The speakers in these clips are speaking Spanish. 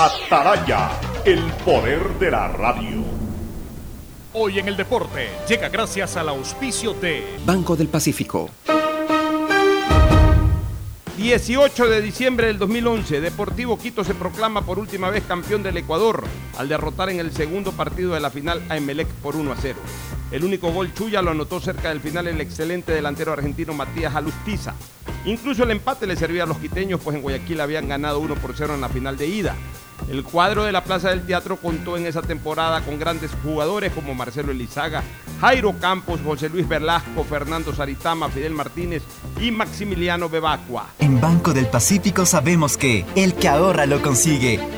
Ataraya, el poder de la radio. Hoy en el deporte llega gracias al auspicio de Banco del Pacífico. 18 de diciembre del 2011, Deportivo Quito se proclama por última vez campeón del Ecuador al derrotar en el segundo partido de la final a Emelec por 1 a 0. El único gol Chuya lo anotó cerca del final el excelente delantero argentino Matías Alustiza. Incluso el empate le servía a los quiteños, pues en Guayaquil habían ganado 1 por 0 en la final de ida. El cuadro de la Plaza del Teatro contó en esa temporada con grandes jugadores como Marcelo Elizaga, Jairo Campos, José Luis Velasco, Fernando Saritama, Fidel Martínez y Maximiliano Bebacua. En Banco del Pacífico sabemos que el que ahorra lo consigue.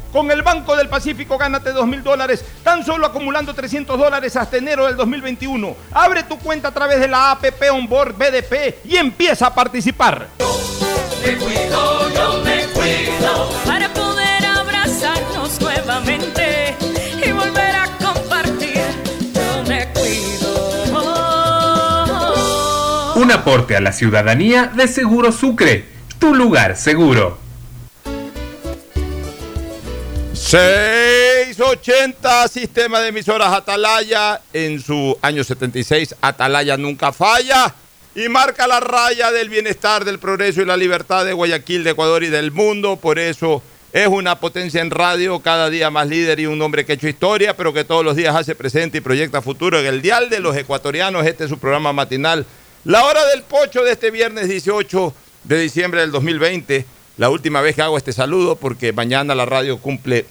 Con el Banco del Pacífico gánate 2 mil dólares, tan solo acumulando 300 dólares hasta enero del 2021. Abre tu cuenta a través de la APP Onboard BDP y empieza a participar. Me cuido, yo me cuido para poder abrazarnos nuevamente y volver a compartir. Yo me cuido. Un aporte a la ciudadanía de Seguro Sucre, tu lugar seguro. 680 Sistema de Emisoras Atalaya. En su año 76, Atalaya nunca falla. Y marca la raya del bienestar, del progreso y la libertad de Guayaquil, de Ecuador y del mundo. Por eso es una potencia en radio, cada día más líder y un hombre que ha hecho historia, pero que todos los días hace presente y proyecta futuro. En el Dial de los Ecuatorianos, este es su programa matinal. La hora del pocho de este viernes 18 de diciembre del 2020. La última vez que hago este saludo, porque mañana la radio cumple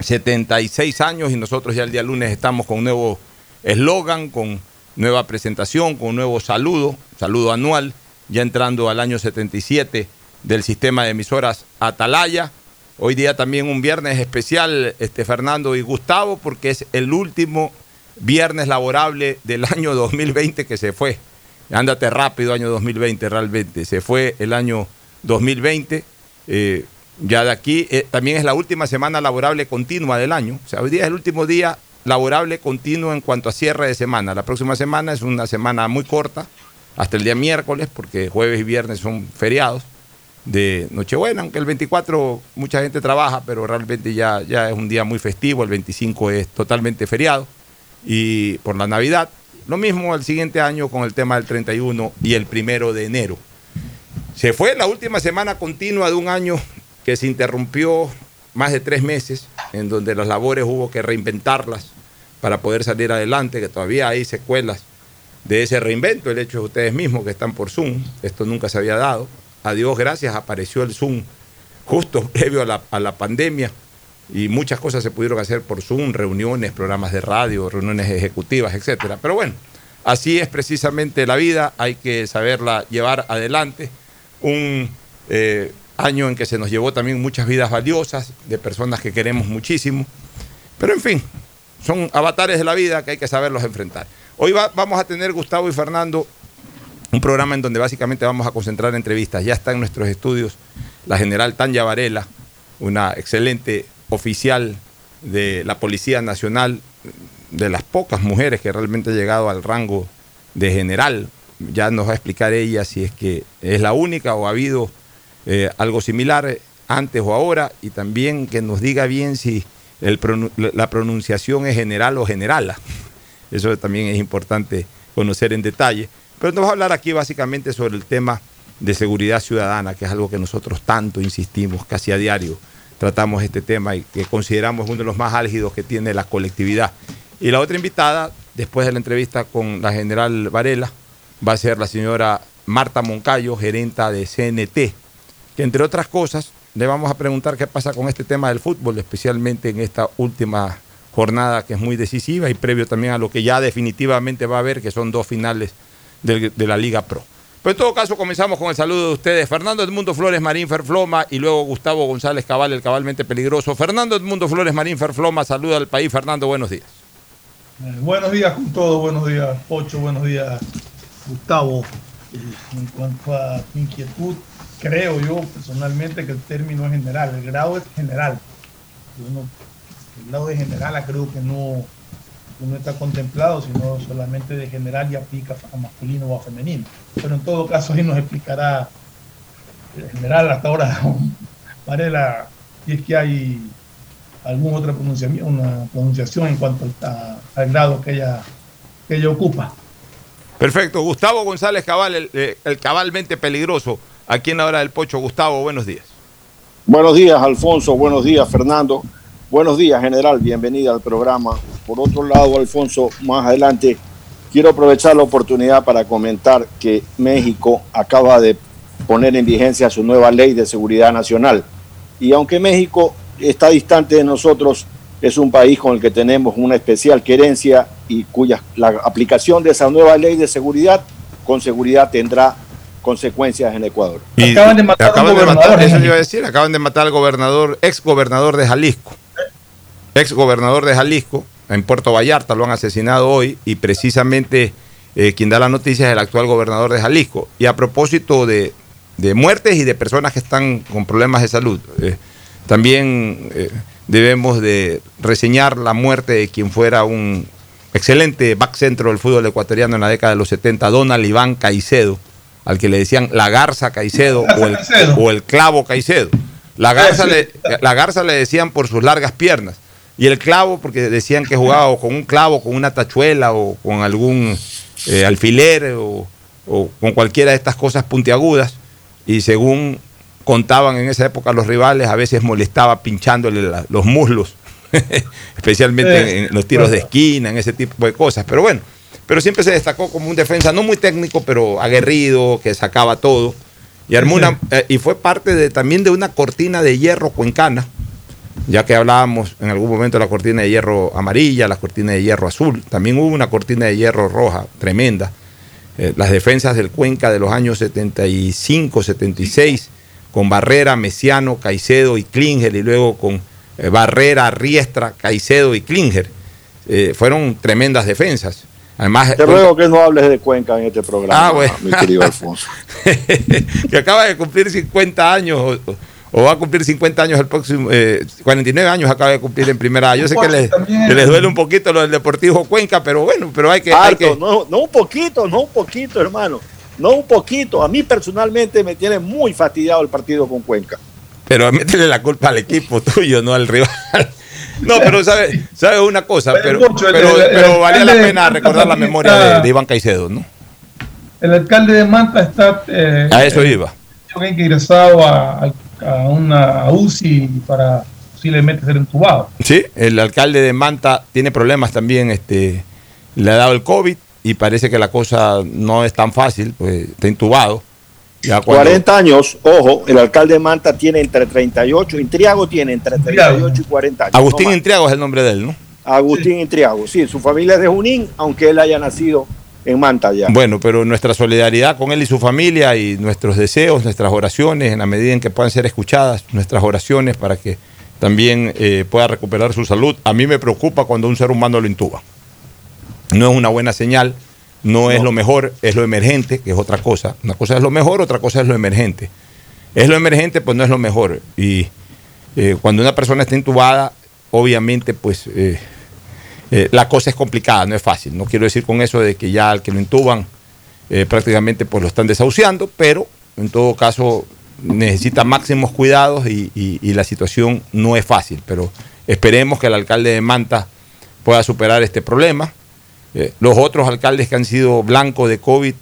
76 años y nosotros ya el día lunes estamos con un nuevo eslogan, con nueva presentación, con un nuevo saludo, saludo anual, ya entrando al año 77 del sistema de emisoras Atalaya. Hoy día también un viernes especial, este, Fernando y Gustavo, porque es el último viernes laborable del año 2020 que se fue. Ándate rápido, año 2020, realmente. Se fue el año 2020. Eh, ya de aquí eh, también es la última semana laborable continua del año. O sea, hoy día es el último día laborable continuo en cuanto a cierre de semana. La próxima semana es una semana muy corta, hasta el día miércoles, porque jueves y viernes son feriados de Nochebuena, aunque el 24 mucha gente trabaja, pero realmente ya, ya es un día muy festivo, el 25 es totalmente feriado, y por la Navidad. Lo mismo el siguiente año con el tema del 31 y el primero de enero. Se fue la última semana continua de un año que se interrumpió más de tres meses, en donde las labores hubo que reinventarlas para poder salir adelante, que todavía hay secuelas de ese reinvento, el hecho de ustedes mismos que están por Zoom, esto nunca se había dado. A Dios gracias apareció el Zoom justo previo a la, pandemia y muchas cosas se pudieron hacer por Zoom, reuniones, programas de radio, reuniones ejecutivas, etcétera. Pero bueno, así es precisamente la vida, hay que saberla llevar adelante un eh, año en que se nos llevó también muchas vidas valiosas de personas que queremos muchísimo. Pero en fin, son avatares de la vida que hay que saberlos enfrentar. Hoy vamos a tener Gustavo y Fernando un programa en donde básicamente vamos a concentrar entrevistas. Ya está en nuestros estudios la general Tanya Varela, una excelente oficial de la Policía Nacional, de las pocas mujeres que realmente ha llegado al rango de general. Ya nos va a explicar ella si es que es la única o ha habido eh, algo similar antes o ahora y también que nos diga bien si la pronunciación es general o generala. Eso también es importante conocer en detalle. Pero nos va a hablar aquí básicamente sobre el tema de seguridad ciudadana, que es algo que nosotros tanto insistimos, casi a diario tratamos este tema y que consideramos uno de los más álgidos que tiene la colectividad. Y la otra invitada, después de la entrevista con la general Varela, va a ser la señora Marta Moncayo, gerenta de CNT, que entre otras cosas le vamos a preguntar qué pasa con este tema del fútbol, especialmente en esta última jornada que es muy decisiva y previo también a lo que ya definitivamente va a haber, que son dos finales de, la Liga Pro. Pero en todo caso comenzamos con el saludo de ustedes. Fernando Edmundo Flores Marín Ferfloma y luego Gustavo González Cabal, el cabalmente peligroso. Fernando Edmundo Flores Marín Ferfloma, saluda al país. Fernando, buenos días. Eh, buenos días con todos, buenos días Pocho, buenos días Gustavo. En cuanto a inquietud, creo yo personalmente que el término es general, el grado es general. el grado de general creo que no, no está contemplado, sino solamente de general y aplica a masculino o a femenino. Pero en todo caso ahí nos explicará el general hasta ahora, Varela, si es que hay alguna otra pronunciación, una pronunciación en cuanto al grado que ella, que ella ocupa. Perfecto. Gustavo González Cabal, el, eh, el, cabalmente peligroso, aquí en la hora del pocho. Gustavo, buenos días. Buenos días, Alfonso. Buenos días, Fernando. Buenos días, general. Bienvenida al programa. Por otro lado, Alfonso, más adelante quiero aprovechar la oportunidad para comentar que México acaba de poner en vigencia su nueva ley de seguridad nacional. Y aunque México está distante de nosotros, es un país con el que tenemos una especial querencia y cuya la aplicación de esa nueva ley de seguridad con seguridad tendrá consecuencias en Ecuador. acaban de matar, eso iba a decir, acaban de matar al gobernador, ex gobernador de Jalisco ex gobernador de Jalisco, en Puerto Vallarta, lo han asesinado hoy y precisamente eh, quien da la noticia es el actual gobernador de Jalisco. Y a propósito de, muertes y de personas que están con problemas de salud, eh, también eh, debemos de reseñar la muerte de quien fuera un excelente back centro del fútbol ecuatoriano en la década de los 70, Donald Iván Caicedo, al que le decían la garza Caicedo o el, o el clavo Caicedo. La garza, le, la garza le decían por sus largas piernas y el clavo, porque decían que jugaba con un clavo, con una tachuela o con algún eh, alfiler o, con cualquiera de estas cosas puntiagudas. Y según contaban en esa época los rivales, a veces molestaba pinchándole los muslos, especialmente en, los tiros de esquina, en ese tipo de cosas. Pero bueno, pero siempre se destacó como un defensa no muy técnico, pero aguerrido, que sacaba todo. Y, armó eh, y fue parte de, también de una cortina de hierro cuencana ya que hablábamos en algún momento de la cortina de hierro amarilla, la cortina de hierro azul, también hubo una cortina de hierro roja tremenda. Eh, las defensas del Cuenca de los años 75, 76, con Barrera, Mesiano, Caicedo y Klinger, y luego con eh, Barrera, Riestra, Caicedo y Klinger. Fueron tremendas defensas. Además, Te ruego que no hables de Cuenca en este programa, ah, mi querido Alfonso. que acaba de cumplir 50 años o va a cumplir 50 años el próximo, 49 eh, años acaba de cumplir en primera. Yo sé que les, les, duele un poquito lo del Deportivo Cuenca, pero bueno, pero hay que... No, no un poquito, no un poquito, hermano. No un poquito. A mí personalmente me tiene muy fastidiado el partido con Cuenca. Pero métele la culpa al equipo tuyo, no al rival. No, pero sabe, sabe una cosa, pero, pero, valía la pena recordar la memoria de, Iván Caicedo, ¿no? El alcalde de Manta está... Eh, a eso iba. ingresado a, a una UCI para posiblemente ser entubado. Sí, el alcalde de Manta tiene problemas también, este, le ha dado el COVID y parece que la cosa no es tan fácil, pues está intubado. 40 años, ojo, el alcalde de Manta tiene entre 38, Intriago tiene entre 38 y 40 años. Agustín Intriago es el nombre de él, ¿no? Agustín Intriago, sí, su familia es de Junín, aunque él haya nacido en Manta ya. Bueno, pero nuestra solidaridad con él y su familia y nuestros deseos, nuestras oraciones, en la medida en que puedan ser escuchadas, nuestras oraciones para que también eh, pueda recuperar su salud. A mí me preocupa cuando un ser humano lo intuba. No es una buena señal, no, es lo mejor, es lo emergente, que es otra cosa. Una cosa es lo mejor, otra cosa es lo emergente. Es lo emergente, pues no es lo mejor. Y eh, cuando una persona está intubada, obviamente, pues eh, eh, la cosa es complicada, no es fácil. No quiero decir con eso de que ya al que lo intuban prácticamente pues lo están desahuciando, pero en todo caso necesita máximos cuidados y, y- y la situación no es fácil. Pero esperemos que el alcalde de Manta pueda superar este problema. Eh, los otros alcaldes que han sido blancos de COVID,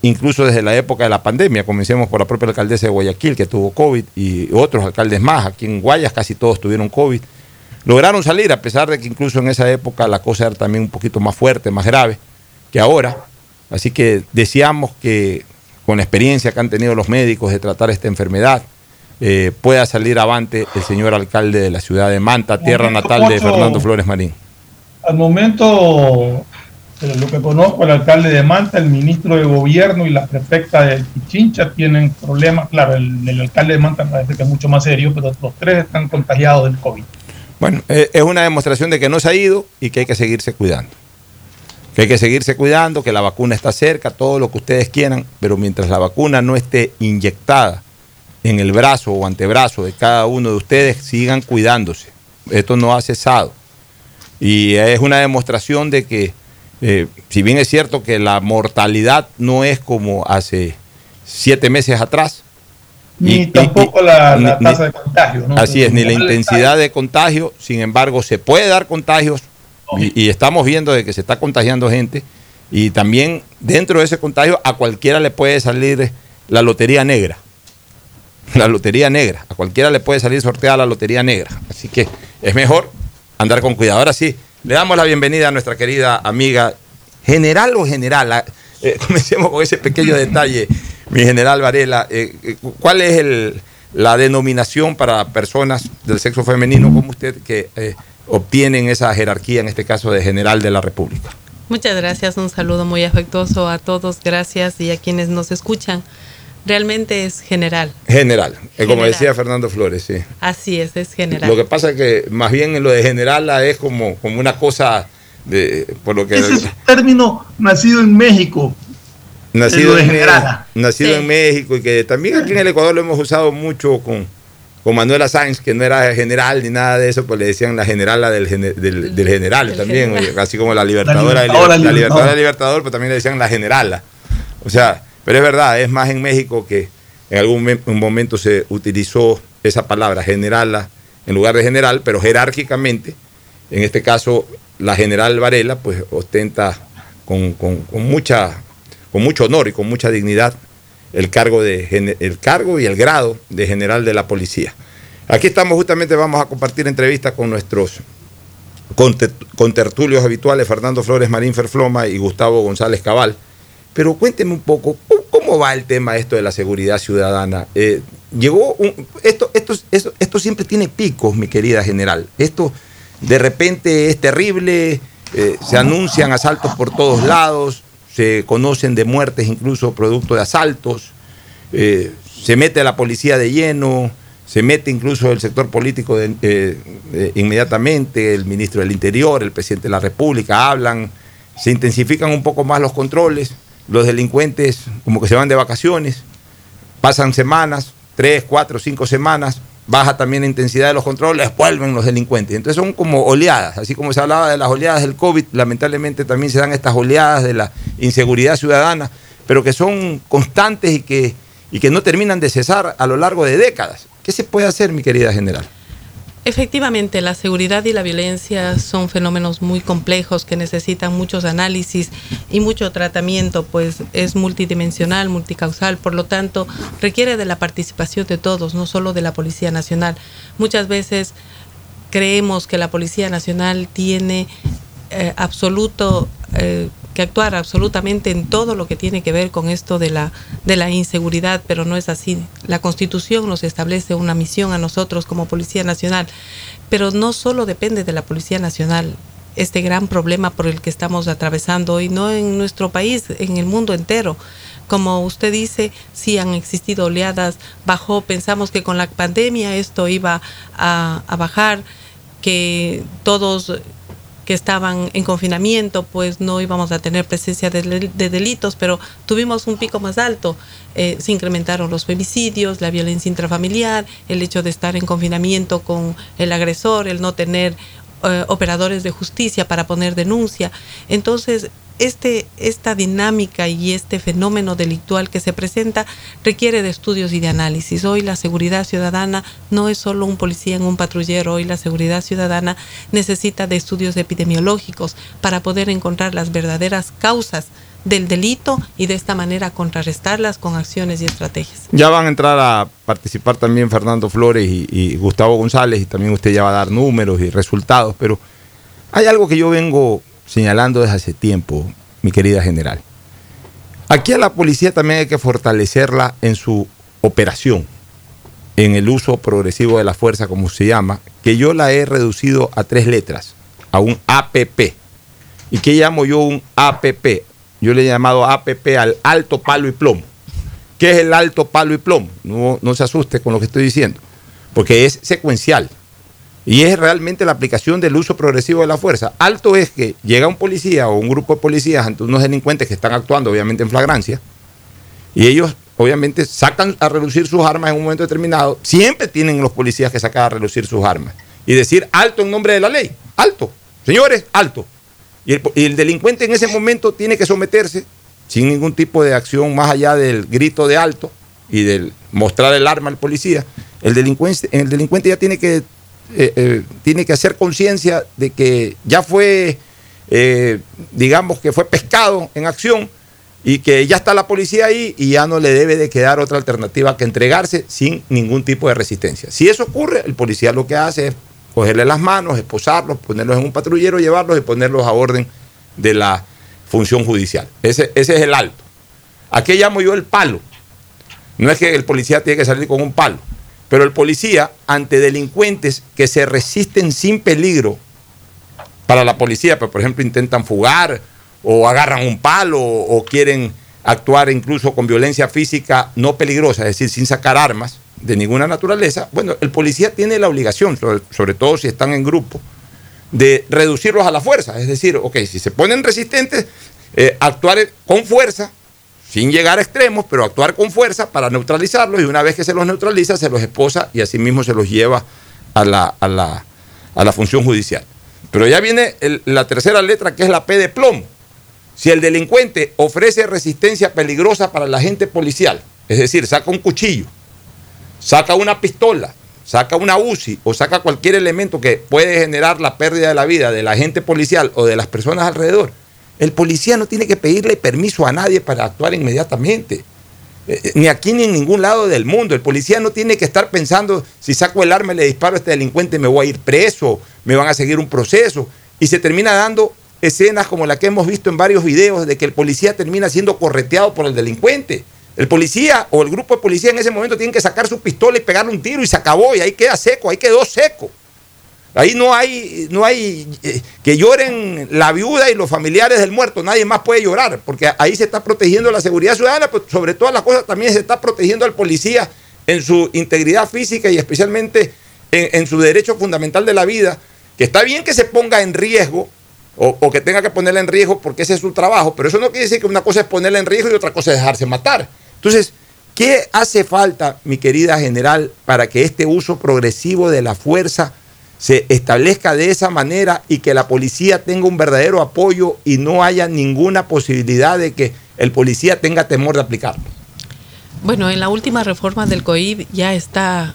incluso desde la época de la pandemia, comencemos por la propia alcaldesa de Guayaquil que tuvo COVID y otros alcaldes más, aquí en Guayas casi todos tuvieron COVID, lograron salir a pesar de que incluso en esa época la cosa era también un poquito más fuerte, más grave que ahora. Así que deseamos que con la experiencia que han tenido los médicos de tratar esta enfermedad, eh, pueda salir avante el señor alcalde de la ciudad de Manta, tierra natal de Fernando Flores Marín. Al momento, eh, lo que conozco, el alcalde de Manta, el ministro de gobierno y la prefecta de Pichincha tienen problemas. Claro, el, el alcalde de Manta parece que es mucho más serio, pero los tres están contagiados del COVID. Bueno, eh, es una demostración de que no se ha ido y que hay que seguirse cuidando. Que hay que seguirse cuidando, que la vacuna está cerca, todo lo que ustedes quieran, pero mientras la vacuna no esté inyectada en el brazo o antebrazo de cada uno de ustedes, sigan cuidándose. Esto no ha cesado. Y es una demostración de que, eh, si bien es cierto que la mortalidad no es como hace siete meses atrás, Ni Y- y- tampoco la, la ni- tasa de contagio. ¿no? Así es, ni la intensidad de contagio, sin embargo, se puede dar contagios y, y estamos viendo de que se está contagiando gente y también dentro de ese contagio a cualquiera le puede salir la lotería negra. La lotería negra, a cualquiera le puede salir sorteada la lotería negra. Así que es mejor andar con cuidado. Ahora sí, le damos la bienvenida a nuestra querida amiga general o general. Eh, comencemos con ese pequeño detalle, mi general Varela. Eh, eh, ¿Cuál es la denominación para personas del sexo femenino como usted que eh, obtienen esa jerarquía, en este caso de general de la República? Muchas gracias, un saludo muy afectuoso a todos, gracias y a quienes nos escuchan. Realmente es general, General, eh, como General. decía Fernando Flores, sí. así es, es general. Lo que pasa es que más bien en lo de general es como, como una cosa de por lo que Ese es un término nacido en México. nacido, en, generala. nacido Sí. en México y que también aquí en el Ecuador lo hemos usado mucho con, con Manuela Sáenz, que no era general ni nada de eso, pues le decían la generala del, del, del general también, general. oye, así como la libertadora, la libertadora libertadora. del libertador, pues también le decían la generala. O sea, pero es verdad, es más en México que en algún momento se utilizó esa palabra, generala, en lugar de general, pero jerárquicamente, en este caso, la general Varela, pues ostenta con, con- con mucha, con mucho honor y con mucha dignidad el cargo, de, el cargo y el grado de general de la policía. Aquí estamos justamente, vamos a compartir entrevistas con nuestros conte- contertulios habituales, Fernando Flores Marín Ferfloma y Gustavo González Cabal. Pero cuénteme un poco, ¿cómo- ¿cómo va el tema esto de la seguridad ciudadana? Eh, llegó un- esto, esto, esto, esto siempre tiene picos, mi querida general. Esto de repente es terrible, eh, se anuncian asaltos por todos lados, se conocen de muertes incluso producto de asaltos, eh, se mete la policía de lleno, se mete incluso el sector político inmediatamente, el ministro del Interior, el presidente de la República, hablan, se intensifican un poco más los controles, los delincuentes como que se van de vacaciones, pasan semanas, tres, cuatro, cinco semanas, baja también la intensidad de los controles, vuelven los delincuentes. Entonces son como oleadas, así como se hablaba de las oleadas del COVID, lamentablemente también se dan estas oleadas de la inseguridad ciudadana, pero que son constantes y que, y que no terminan de cesar a lo largo de décadas. ¿Qué se puede hacer, mi querida general? Efectivamente, la seguridad y la violencia son fenómenos muy complejos que necesitan muchos análisis y mucho tratamiento, pues es multidimensional, multicausal, por lo tanto requiere de la participación de todos, no solo de la Policía Nacional. Muchas veces creemos que la Policía Nacional tiene eh, absoluto eh, que actuar absolutamente en todo lo que tiene que ver con esto de la de la inseguridad, pero no es así. La Constitución nos establece una misión a nosotros como Policía Nacional, pero no solo depende de la Policía Nacional. este gran problema por el que estamos atravesando hoy, no en nuestro país, en el mundo entero. Como usted dice, sí han existido oleadas, bajó, pensamos que con la pandemia esto iba a, a bajar, que todos que estaban en confinamiento, pues no íbamos a tener presencia de, de delitos, pero tuvimos un pico más alto. Eh, se incrementaron los femicidios, la violencia intrafamiliar, el hecho de estar en confinamiento con el agresor, el no tener eh, operadores de justicia para poner denuncia. Entonces, este, esta dinámica y este fenómeno delictual que se presenta requiere de estudios y de análisis. Hoy la seguridad ciudadana no es solo un policía en un patrullero, hoy la seguridad ciudadana necesita de estudios epidemiológicos para poder encontrar las verdaderas causas del delito y de esta manera contrarrestarlas con acciones y estrategias. Ya van a entrar a participar también Fernando Flores y, y, Gustavo González y también usted ya va a dar números y resultados, pero hay algo que yo vengo señalando desde hace tiempo, mi querida general. Aquí a la policía también hay que fortalecerla en su operación, en el uso progresivo de la fuerza, como se llama, que yo la he reducido a tres letras, a un APP. ¿Y qué llamo yo un APP? Yo le he llamado APP al alto palo y plomo. ¿Qué es el alto palo y plomo? No, no se asuste con lo que estoy diciendo, porque es secuencial. Y es realmente la aplicación del uso progresivo de la fuerza. Alto es que llega un policía o un grupo de policías ante unos delincuentes que están actuando obviamente en flagrancia y ellos obviamente sacan a reducir sus armas en un momento determinado. Siempre tienen los policías que sacar a reducir sus armas y decir alto en nombre de la ley. Alto. Señores, alto. Y el, y el delincuente en ese momento tiene que someterse sin ningún tipo de acción más allá del grito de alto y del mostrar el arma al policía. El delincuente, el delincuente ya tiene que eh, eh, tiene que hacer conciencia de que ya fue, eh, digamos que fue pescado en acción y que ya está la policía ahí y ya no le debe de quedar otra alternativa que entregarse sin ningún tipo de resistencia. Si eso ocurre, el policía lo que hace es cogerle las manos, esposarlos, ponerlos en un patrullero, llevarlos y ponerlos a orden de la función judicial. Ese, ese es el alto. ¿A qué llamo yo el palo? No es que el policía tiene que salir con un palo. Pero el policía, ante delincuentes que se resisten sin peligro para la policía, pero por ejemplo intentan fugar o agarran un palo o quieren actuar incluso con violencia física no peligrosa, es decir, sin sacar armas de ninguna naturaleza, bueno, el policía tiene la obligación, sobre, sobre todo si están en grupo, de reducirlos a la fuerza. Es decir, ok, si se ponen resistentes, eh, actuar con fuerza sin llegar a extremos, pero actuar con fuerza para neutralizarlos y una vez que se los neutraliza, se los esposa y asimismo se los lleva a la, a la, a la función judicial. Pero ya viene el, la tercera letra que es la P de plomo. Si el delincuente ofrece resistencia peligrosa para el agente policial, es decir, saca un cuchillo, saca una pistola, saca una UCI o saca cualquier elemento que puede generar la pérdida de la vida del agente policial o de las personas alrededor, el policía no tiene que pedirle permiso a nadie para actuar inmediatamente. Eh, ni aquí ni en ningún lado del mundo. El policía no tiene que estar pensando, si saco el arma y le disparo a este delincuente, me voy a ir preso, me van a seguir un proceso. Y se termina dando escenas como la que hemos visto en varios videos de que el policía termina siendo correteado por el delincuente. El policía o el grupo de policía en ese momento tienen que sacar su pistola y pegarle un tiro y se acabó y ahí queda seco, ahí quedó seco. Ahí no hay, no hay eh, que lloren la viuda y los familiares del muerto, nadie más puede llorar, porque ahí se está protegiendo la seguridad ciudadana, pero sobre todas las cosas también se está protegiendo al policía en su integridad física y especialmente en, su derecho fundamental de la vida, que está bien que se ponga en riesgo o, o, que tenga que ponerla en riesgo porque ese es su trabajo, pero eso no quiere decir que una cosa es ponerla en riesgo y otra cosa es dejarse matar. Entonces, ¿qué hace falta, mi querida general, para que este uso progresivo de la fuerza se establezca de esa manera y que la policía tenga un verdadero apoyo y no haya ninguna posibilidad de que el policía tenga temor de aplicarlo. Bueno, en la última reforma del COIB ya está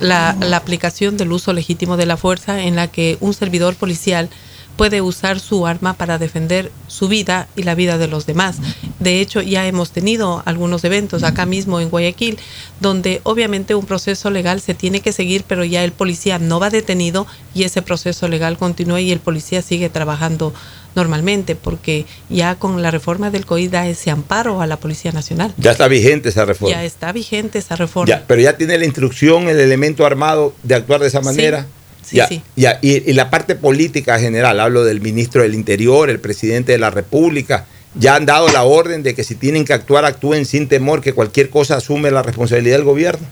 la, la, aplicación del uso legítimo de la fuerza en la que un servidor policial puede usar su arma para defender su vida y la vida de los demás. De hecho, ya hemos tenido algunos eventos acá mismo en Guayaquil, donde obviamente un proceso legal se tiene que seguir, pero ya el policía no va detenido y ese proceso legal continúa y el policía sigue trabajando normalmente, porque ya con la reforma del COI da ese amparo a la Policía Nacional. Ya está vigente esa reforma. Ya está vigente esa reforma. Ya, pero ya tiene la instrucción, el elemento armado de actuar de esa manera. Sí. Sí, sí. Ya, y, y, la parte política general, hablo del ministro del Interior, el presidente de la República, ya han dado la orden de que si tienen que actuar, actúen sin temor, que cualquier cosa asume la responsabilidad del gobierno.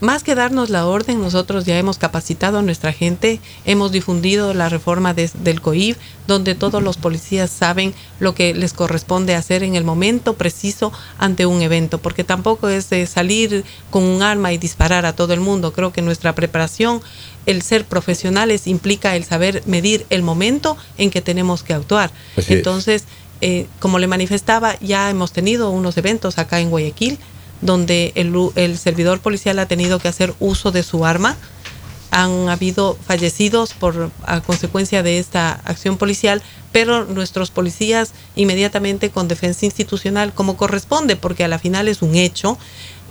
Más que darnos la orden, nosotros ya hemos capacitado a nuestra gente, hemos difundido la reforma del COIB, donde todos los policías saben lo que les corresponde hacer en el momento preciso ante un evento, porque tampoco es de salir con un arma y disparar a todo el mundo. Creo que nuestra preparación, el ser profesionales, implica el saber medir el momento en que tenemos que actuar. Así Entonces, eh, como le manifestaba, ya hemos tenido unos eventos acá en Guayaquil donde el, el, servidor policial ha tenido que hacer uso de su arma. Han habido fallecidos por a consecuencia de esta acción policial, pero nuestros policías inmediatamente con defensa institucional como corresponde, porque a la final es un hecho,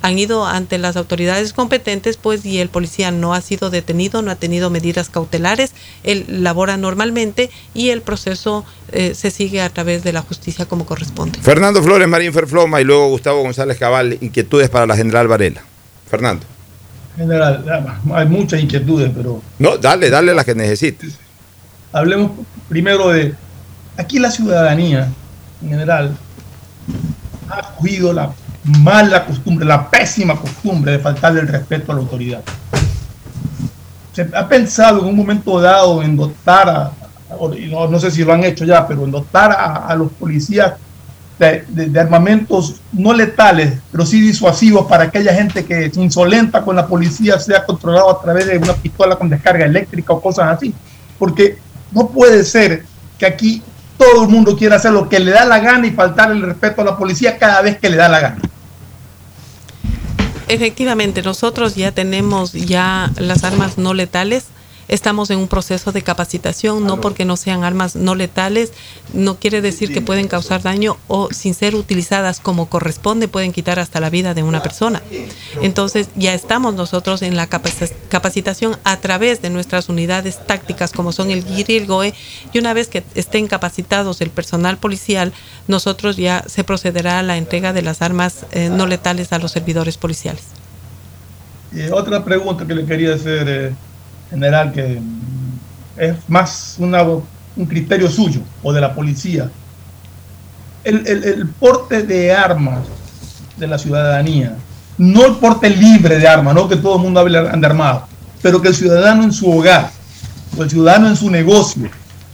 han ido ante las autoridades competentes, pues, y el policía no ha sido detenido, no ha tenido medidas cautelares, él labora normalmente y el proceso eh, se sigue a través de la justicia como corresponde. Fernando Flores, Marín Ferfloma y luego Gustavo González Cabal, inquietudes para la general Varela. Fernando. General, hay muchas inquietudes, pero... No, dale, dale las que necesites. Hablemos primero de... Aquí la ciudadanía, en general, ha cogido la mala costumbre, la pésima costumbre de faltarle el respeto a la autoridad. Se ha pensado en un momento dado en dotar a, no, sé si lo han hecho ya, pero en dotar a, los policías de, armamentos no letales, pero sí disuasivos para aquella gente que se insolenta con la policía sea controlado a través de una pistola con descarga eléctrica o cosas así. Porque no puede ser que aquí todo el mundo quiera hacer lo que le da la gana y faltar el respeto a la policía cada vez que le da la gana. Efectivamente, nosotros ya tenemos ya las armas no letales. Estamos en un proceso de capacitación, no porque no sean armas no letales, no quiere decir que pueden causar daño o sin ser utilizadas como corresponde pueden quitar hasta la vida de una persona. Entonces ya estamos nosotros en la capacitación a través de nuestras unidades tácticas como son el GIR y el GOE y una vez que estén capacitados el personal policial, nosotros ya se procederá a la entrega de las armas eh, no letales a los servidores policiales. Y otra pregunta que le quería hacer... Eh general que es más una, un criterio suyo o de la policía. El, el, el, porte de armas de la ciudadanía, no el porte libre de armas, no que todo el mundo hable de armado, pero que el ciudadano en su hogar o el ciudadano en su negocio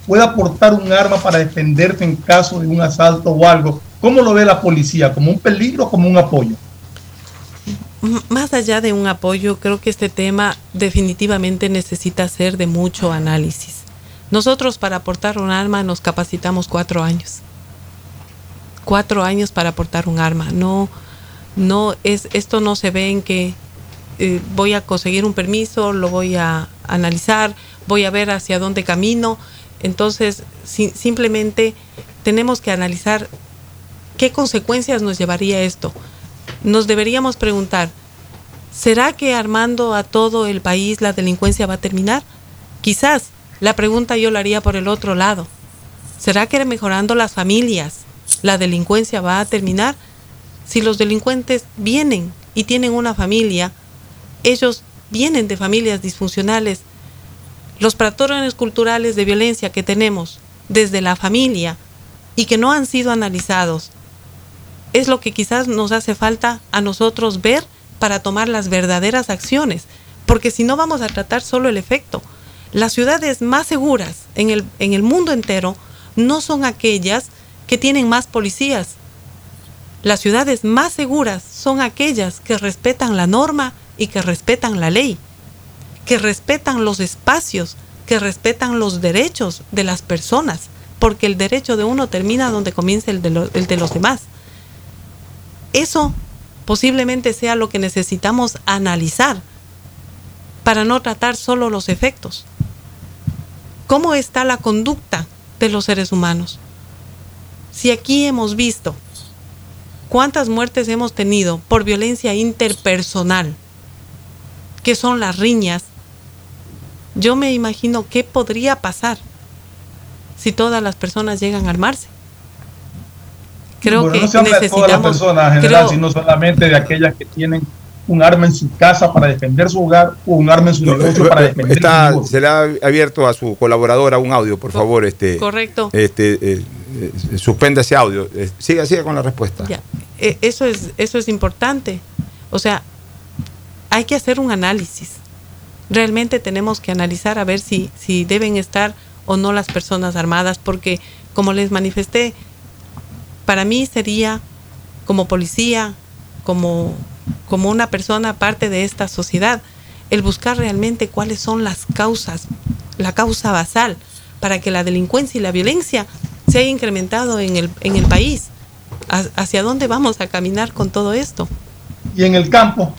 pueda portar un arma para defenderse en caso de un asalto o algo. ¿Cómo lo ve la policía? ¿Como un peligro o como un apoyo? Más allá de un apoyo, creo que este tema definitivamente necesita ser de mucho análisis. Nosotros para aportar un arma nos capacitamos cuatro años. Cuatro años para aportar un arma. No, no es, esto no se ve en que eh, voy a conseguir un permiso, lo voy a analizar, voy a ver hacia dónde camino. Entonces, si, simplemente tenemos que analizar qué consecuencias nos llevaría esto nos deberíamos preguntar, ¿será que armando a todo el país la delincuencia va a terminar? Quizás la pregunta yo la haría por el otro lado. ¿Será que mejorando las familias la delincuencia va a terminar? Si los delincuentes vienen y tienen una familia, ellos vienen de familias disfuncionales. Los patrones culturales de violencia que tenemos desde la familia y que no han sido analizados es lo que quizás nos hace falta a nosotros ver para tomar las verdaderas acciones, porque si no vamos a tratar solo el efecto. Las ciudades más seguras en el, en el mundo entero no son aquellas que tienen más policías. Las ciudades más seguras son aquellas que respetan la norma y que respetan la ley, que respetan los espacios, que respetan los derechos de las personas, porque el derecho de uno termina donde comienza el de, el de los demás. Eso posiblemente sea lo que necesitamos analizar para no tratar solo los efectos. ¿Cómo está la conducta de los seres humanos? Si aquí hemos visto cuántas muertes hemos tenido por violencia interpersonal, que son las riñas, yo me imagino qué podría pasar si todas las personas llegan a armarse creo bueno, que no se habla necesitamos de todas las personas en general, creo, sino solamente de aquellas que tienen un arma en su casa para defender su hogar o un arma en su negocio para defender Está, su negocio. se le ha abierto a su colaboradora un audio, por favor. Este, Correcto. Este, eh, eh, suspenda ese audio. Eh, siga, siga con la respuesta. Ya. Eh, Eso es, eso es importante. O sea, hay que hacer un análisis. Realmente tenemos que analizar a ver si, si deben estar o no las personas armadas, porque como les manifesté, para mí sería como policía, como, como una persona parte de esta sociedad, el buscar realmente cuáles son las causas, la causa basal para que la delincuencia y la violencia se haya incrementado en el, en el país. ¿Ha- ¿Hacia dónde vamos a caminar con todo esto? y en el campo,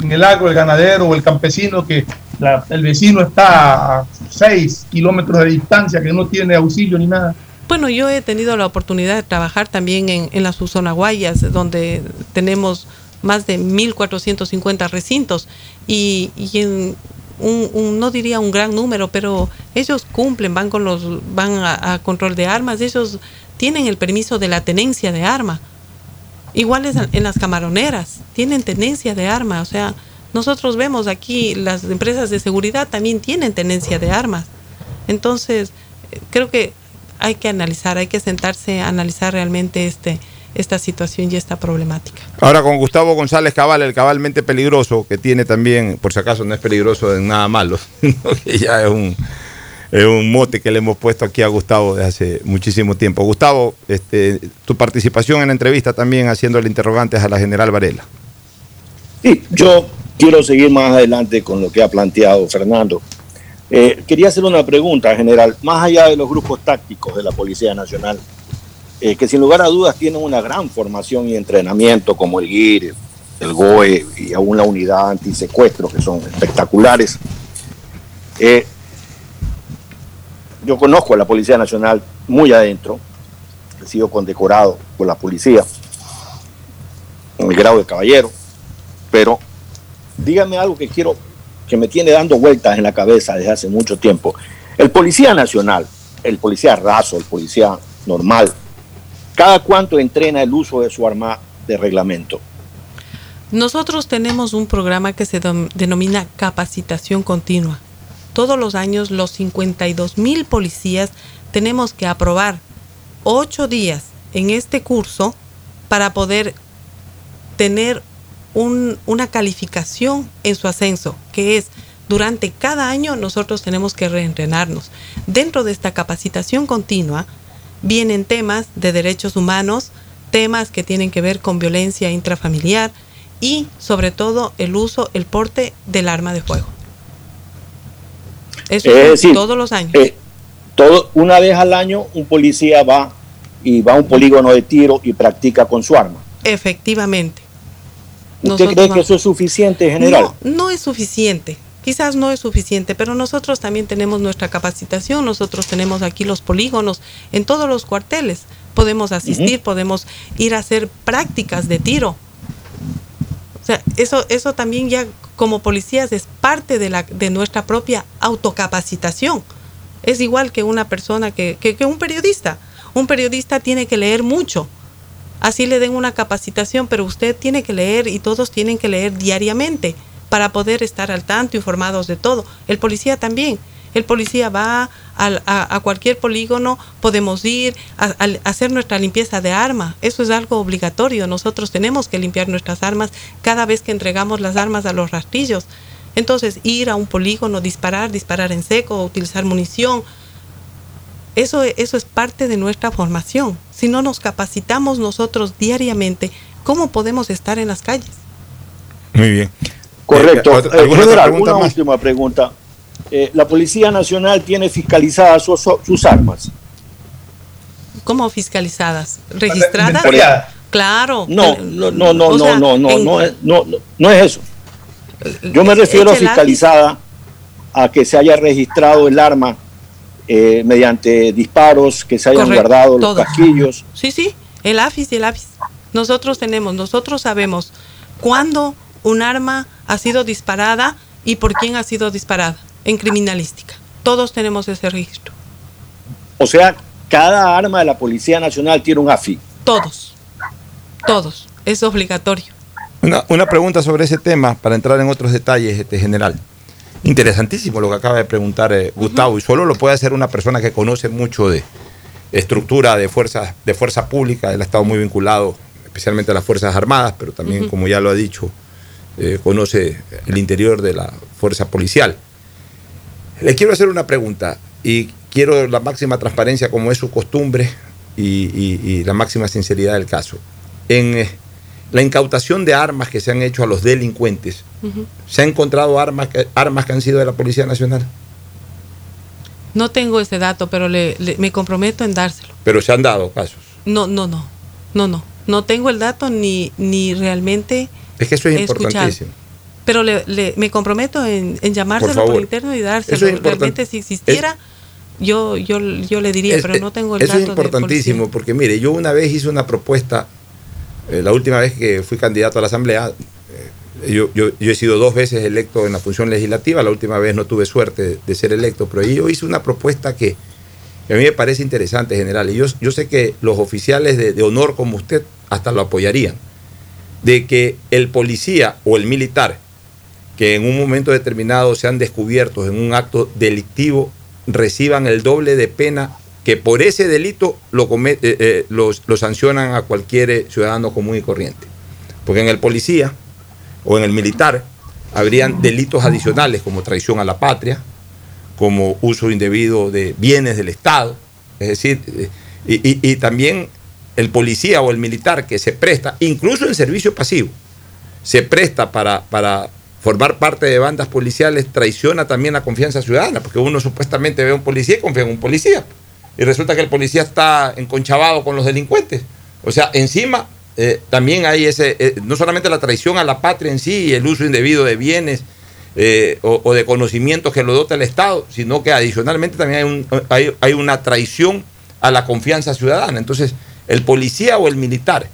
en el agro, el ganadero o el campesino que la- el vecino está a 6 kilómetros de distancia, que no tiene auxilio ni nada. Bueno, yo he tenido la oportunidad de trabajar también en, en las Usonaguayas, donde tenemos más de 1.450 recintos y, un, no diría un gran número, pero ellos cumplen, van con los, van a, control de armas, ellos tienen el permiso de la tenencia de arma. Iguales en las camaroneras, tienen tenencia de arma, o sea, nosotros vemos aquí las empresas de seguridad también tienen tenencia de armas. Entonces, creo que hay que analizar, hay que sentarse a analizar realmente este, esta situación y esta problemática. Ahora con Gustavo González Cabal, el cabalmente peligroso, que tiene también, por si acaso no es peligroso en nada malo, que ya es un, es un mote que le hemos puesto aquí a Gustavo desde hace muchísimo tiempo. Gustavo, este, tu participación en la entrevista también haciéndole interrogantes a la general Varela. Sí, yo quiero seguir más adelante con lo que ha planteado Fernando. Eh, quería hacer una pregunta, general, más allá de los grupos tácticos de la Policía Nacional, eh, que sin lugar a dudas tienen una gran formación y entrenamiento, como el GIR, el GOE y aún la unidad antisecuestro, que son espectaculares. Eh, yo conozco a la Policía Nacional muy adentro, he sido condecorado por la policía, en el grado de caballero, pero dígame algo que quiero, que me tiene dando vueltas en la cabeza desde hace mucho tiempo. El policía nacional, el policía raso, el policía normal, ¿cada cuánto entrena el uso de su arma de reglamento? Nosotros tenemos un programa que se denomina capacitación continua. Todos los años los 52 mil policías tenemos que aprobar ocho días en este curso para poder tener un- una calificación en su ascenso, que es durante cada año nosotros tenemos que reentrenarnos. Dentro de esta capacitación continua vienen temas de derechos humanos, temas que tienen que ver con violencia intrafamiliar y sobre todo el uso, el porte del arma de fuego. Eso Es decir, todos los años. Eh, todo, una vez al año un policía va y va a un polígono de tiro y practica con su arma. Efectivamente. ¿Usted cree que eso es suficiente, general? No, no es suficiente. Quizás no es suficiente, pero nosotros también tenemos nuestra capacitación, nosotros tenemos aquí los polígonos en todos los cuarteles. Podemos asistir, podemos ir a hacer prácticas de tiro. O sea, eso, eso también ya como policías es parte de, la, de nuestra propia autocapacitación. Es igual que una persona que, que, que un periodista. Un periodista tiene que leer mucho. Así le den una capacitación, pero usted tiene que leer y todos tienen que leer diariamente para poder estar al tanto, informados de todo. El policía también. El policía va a, a cualquier polígono, podemos ir a, a- a hacer nuestra limpieza de arma. Eso es algo obligatorio. Nosotros tenemos que limpiar nuestras armas cada vez que entregamos las armas a los rastrillos. Entonces, ir a un polígono, disparar, disparar en seco, utilizar munición, eso, eso es parte de nuestra formación. Si no nos capacitamos nosotros diariamente, ¿cómo podemos estar en las calles? Muy bien. Correcto. Eh, ¿otra- Eh, ¿Alguna otra general, pregunta una más? última pregunta. Eh, ¿La Policía Nacional tiene fiscalizadas sus, sus armas? ¿Cómo fiscalizadas? ¿Registradas? Claro. No, no, no, no, o sea, no, no, no, en- no, es, no, no, no es eso. Yo me refiero a fiscalizada a que se haya registrado el arma eh, mediante disparos, que se hayan Correcto, guardado los todo. casquillos. Sí, sí, el AFIS y el AFIS. Nosotros tenemos, nosotros sabemos cuándo un arma ha sido disparada y por quién ha sido disparada en criminalística. Todos tenemos ese registro. O sea, cada arma de la Policía Nacional tiene un AFI. Todos. Todos. Es obligatorio. Una, una pregunta sobre ese tema para entrar en otros detalles este, general. Interesantísimo lo que acaba de preguntar eh, Gustavo, y solo lo puede hacer una persona que conoce mucho de estructura de fuerzas de fuerza pública. Él ha estado muy vinculado especialmente a las Fuerzas Armadas, pero también, como ya lo ha dicho, eh, conoce el interior de la fuerza policial. Le quiero hacer una pregunta y quiero la máxima transparencia como es su costumbre y, y- y la máxima sinceridad del caso. En eh, la incautación de armas que se han hecho a los delincuentes. ¿se han encontrado armas que, armas que han sido de la Policía Nacional? No tengo ese dato, pero le, le- me comprometo en dárselo. Pero se han dado casos. No, no, no. No, no. No tengo el dato ni, ni realmente. Es que eso es importantísimo. Pero le, le- me comprometo en, en llamárselo por, favor. interno y Eso dárselo. es realmente, si existiera, yo, yo, yo le diría, Es- pero no tengo el Eso dato. es importantísimo, porque mire, yo una vez hice una propuesta, eh, la última vez que fui candidato a la Asamblea, eh, yo, he sido dos veces electo en la función legislativa, la última vez no tuve suerte de, ser electo, pero yo hice una propuesta que, a mí me parece interesante, general, y yo, yo sé que los oficiales de, de honor como usted hasta lo apoyarían, de que el policía o el militar que en un momento determinado sean descubiertos en un acto delictivo reciban el doble de pena que por ese delito lo, eh, eh, sancionan a cualquier eh, ciudadano común y corriente. Porque en el policía o en el militar habrían delitos adicionales como traición a la patria, como uso indebido de bienes del Estado, es decir, y, y- y también el policía o el militar que se presta, incluso en servicio pasivo, se presta para, para formar parte de bandas policiales, traiciona también la confianza ciudadana, porque uno supuestamente ve a un policía y confía en un policía, y resulta que el policía está enconchavado con los delincuentes. O sea, encima eh, también hay ese, eh, no solamente la traición a la patria en sí y el uso indebido de bienes eh, o, de conocimientos que lo dota el Estado, sino que adicionalmente también hay, un- hay, hay una traición a la confianza ciudadana. Entonces, el policía o el militar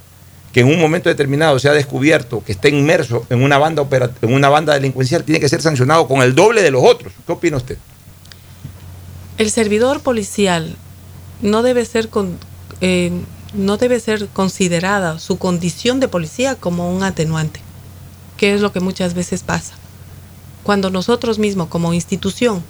que en un momento determinado se ha descubierto que está inmerso en una banda en una banda delincuencial tiene que ser sancionado con el doble de los otros. ¿Qué opina usted? El servidor policial no debe ser con- eh, no debe ser considerada su condición de policía como un atenuante, que es lo que muchas veces pasa. Cuando nosotros mismos como institución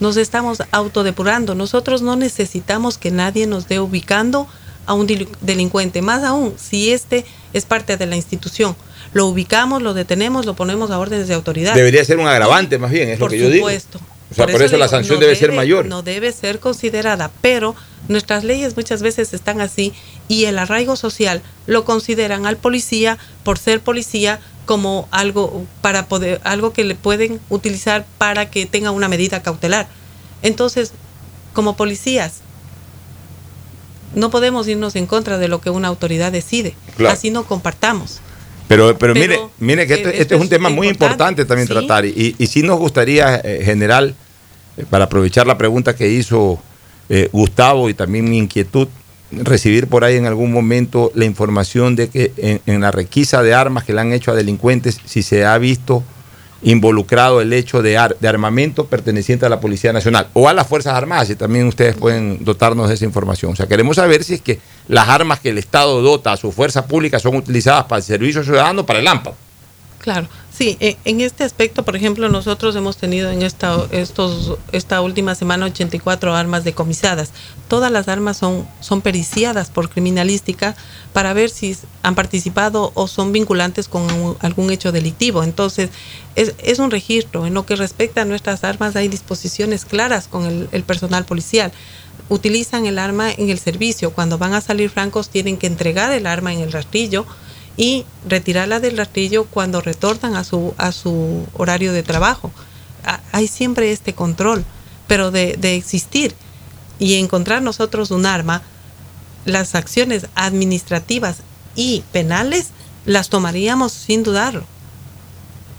nos estamos autodepurando, nosotros no necesitamos que nadie nos dé ubicando a un deli- delincuente, más aún si este es parte de la institución. Lo ubicamos, lo detenemos, lo ponemos a órdenes de autoridad. Debería ser un agravante más bien, es Por lo que yo digo. supuesto. O sea, por, eso, la digo, sanción no debe, ser mayor. No debe ser considerada, pero nuestras leyes muchas veces están así y el arraigo social lo consideran al policía por ser policía como algo para poder algo que le pueden utilizar para que tenga una medida cautelar. Entonces, como policías no podemos irnos en contra de lo que una autoridad decide. Claro. Así no compartamos. Pero, pero, Pero, mire, mire que este, eh, este esto es un es tema muy importante, importante también sí. tratar. Y, y sí nos gustaría, eh, general, eh, para aprovechar la pregunta que hizo eh, Gustavo y también mi inquietud, recibir por ahí en algún momento la información de que en, en la requisa de armas que le han hecho a delincuentes, si se ha visto involucrado el hecho de, ar- de armamento perteneciente a la Policía Nacional o a las Fuerzas Armadas, y también ustedes pueden dotarnos de esa información. O sea, queremos saber si es que las armas que el Estado dota a su fuerza pública son utilizadas para el servicio ciudadano, para el AMPA. Claro, sí, e- en este aspecto, por ejemplo, nosotros hemos tenido en esta, estos, esta última semana 84 armas decomisadas. Todas las armas son, son periciadas por criminalística para ver si han participado o son vinculantes con algún hecho delictivo. Entonces, es, es un registro. En lo que respecta a nuestras armas hay disposiciones claras con el, el personal policial. Utilizan el arma en el servicio. Cuando van a salir francos tienen que entregar el arma en el rastrillo y retirarla del rastrillo cuando retornan a su, a su horario de trabajo. Ha- Hay siempre este control, pero de, de existir y encontrar nosotros un arma, las acciones administrativas y penales las tomaríamos sin dudarlo.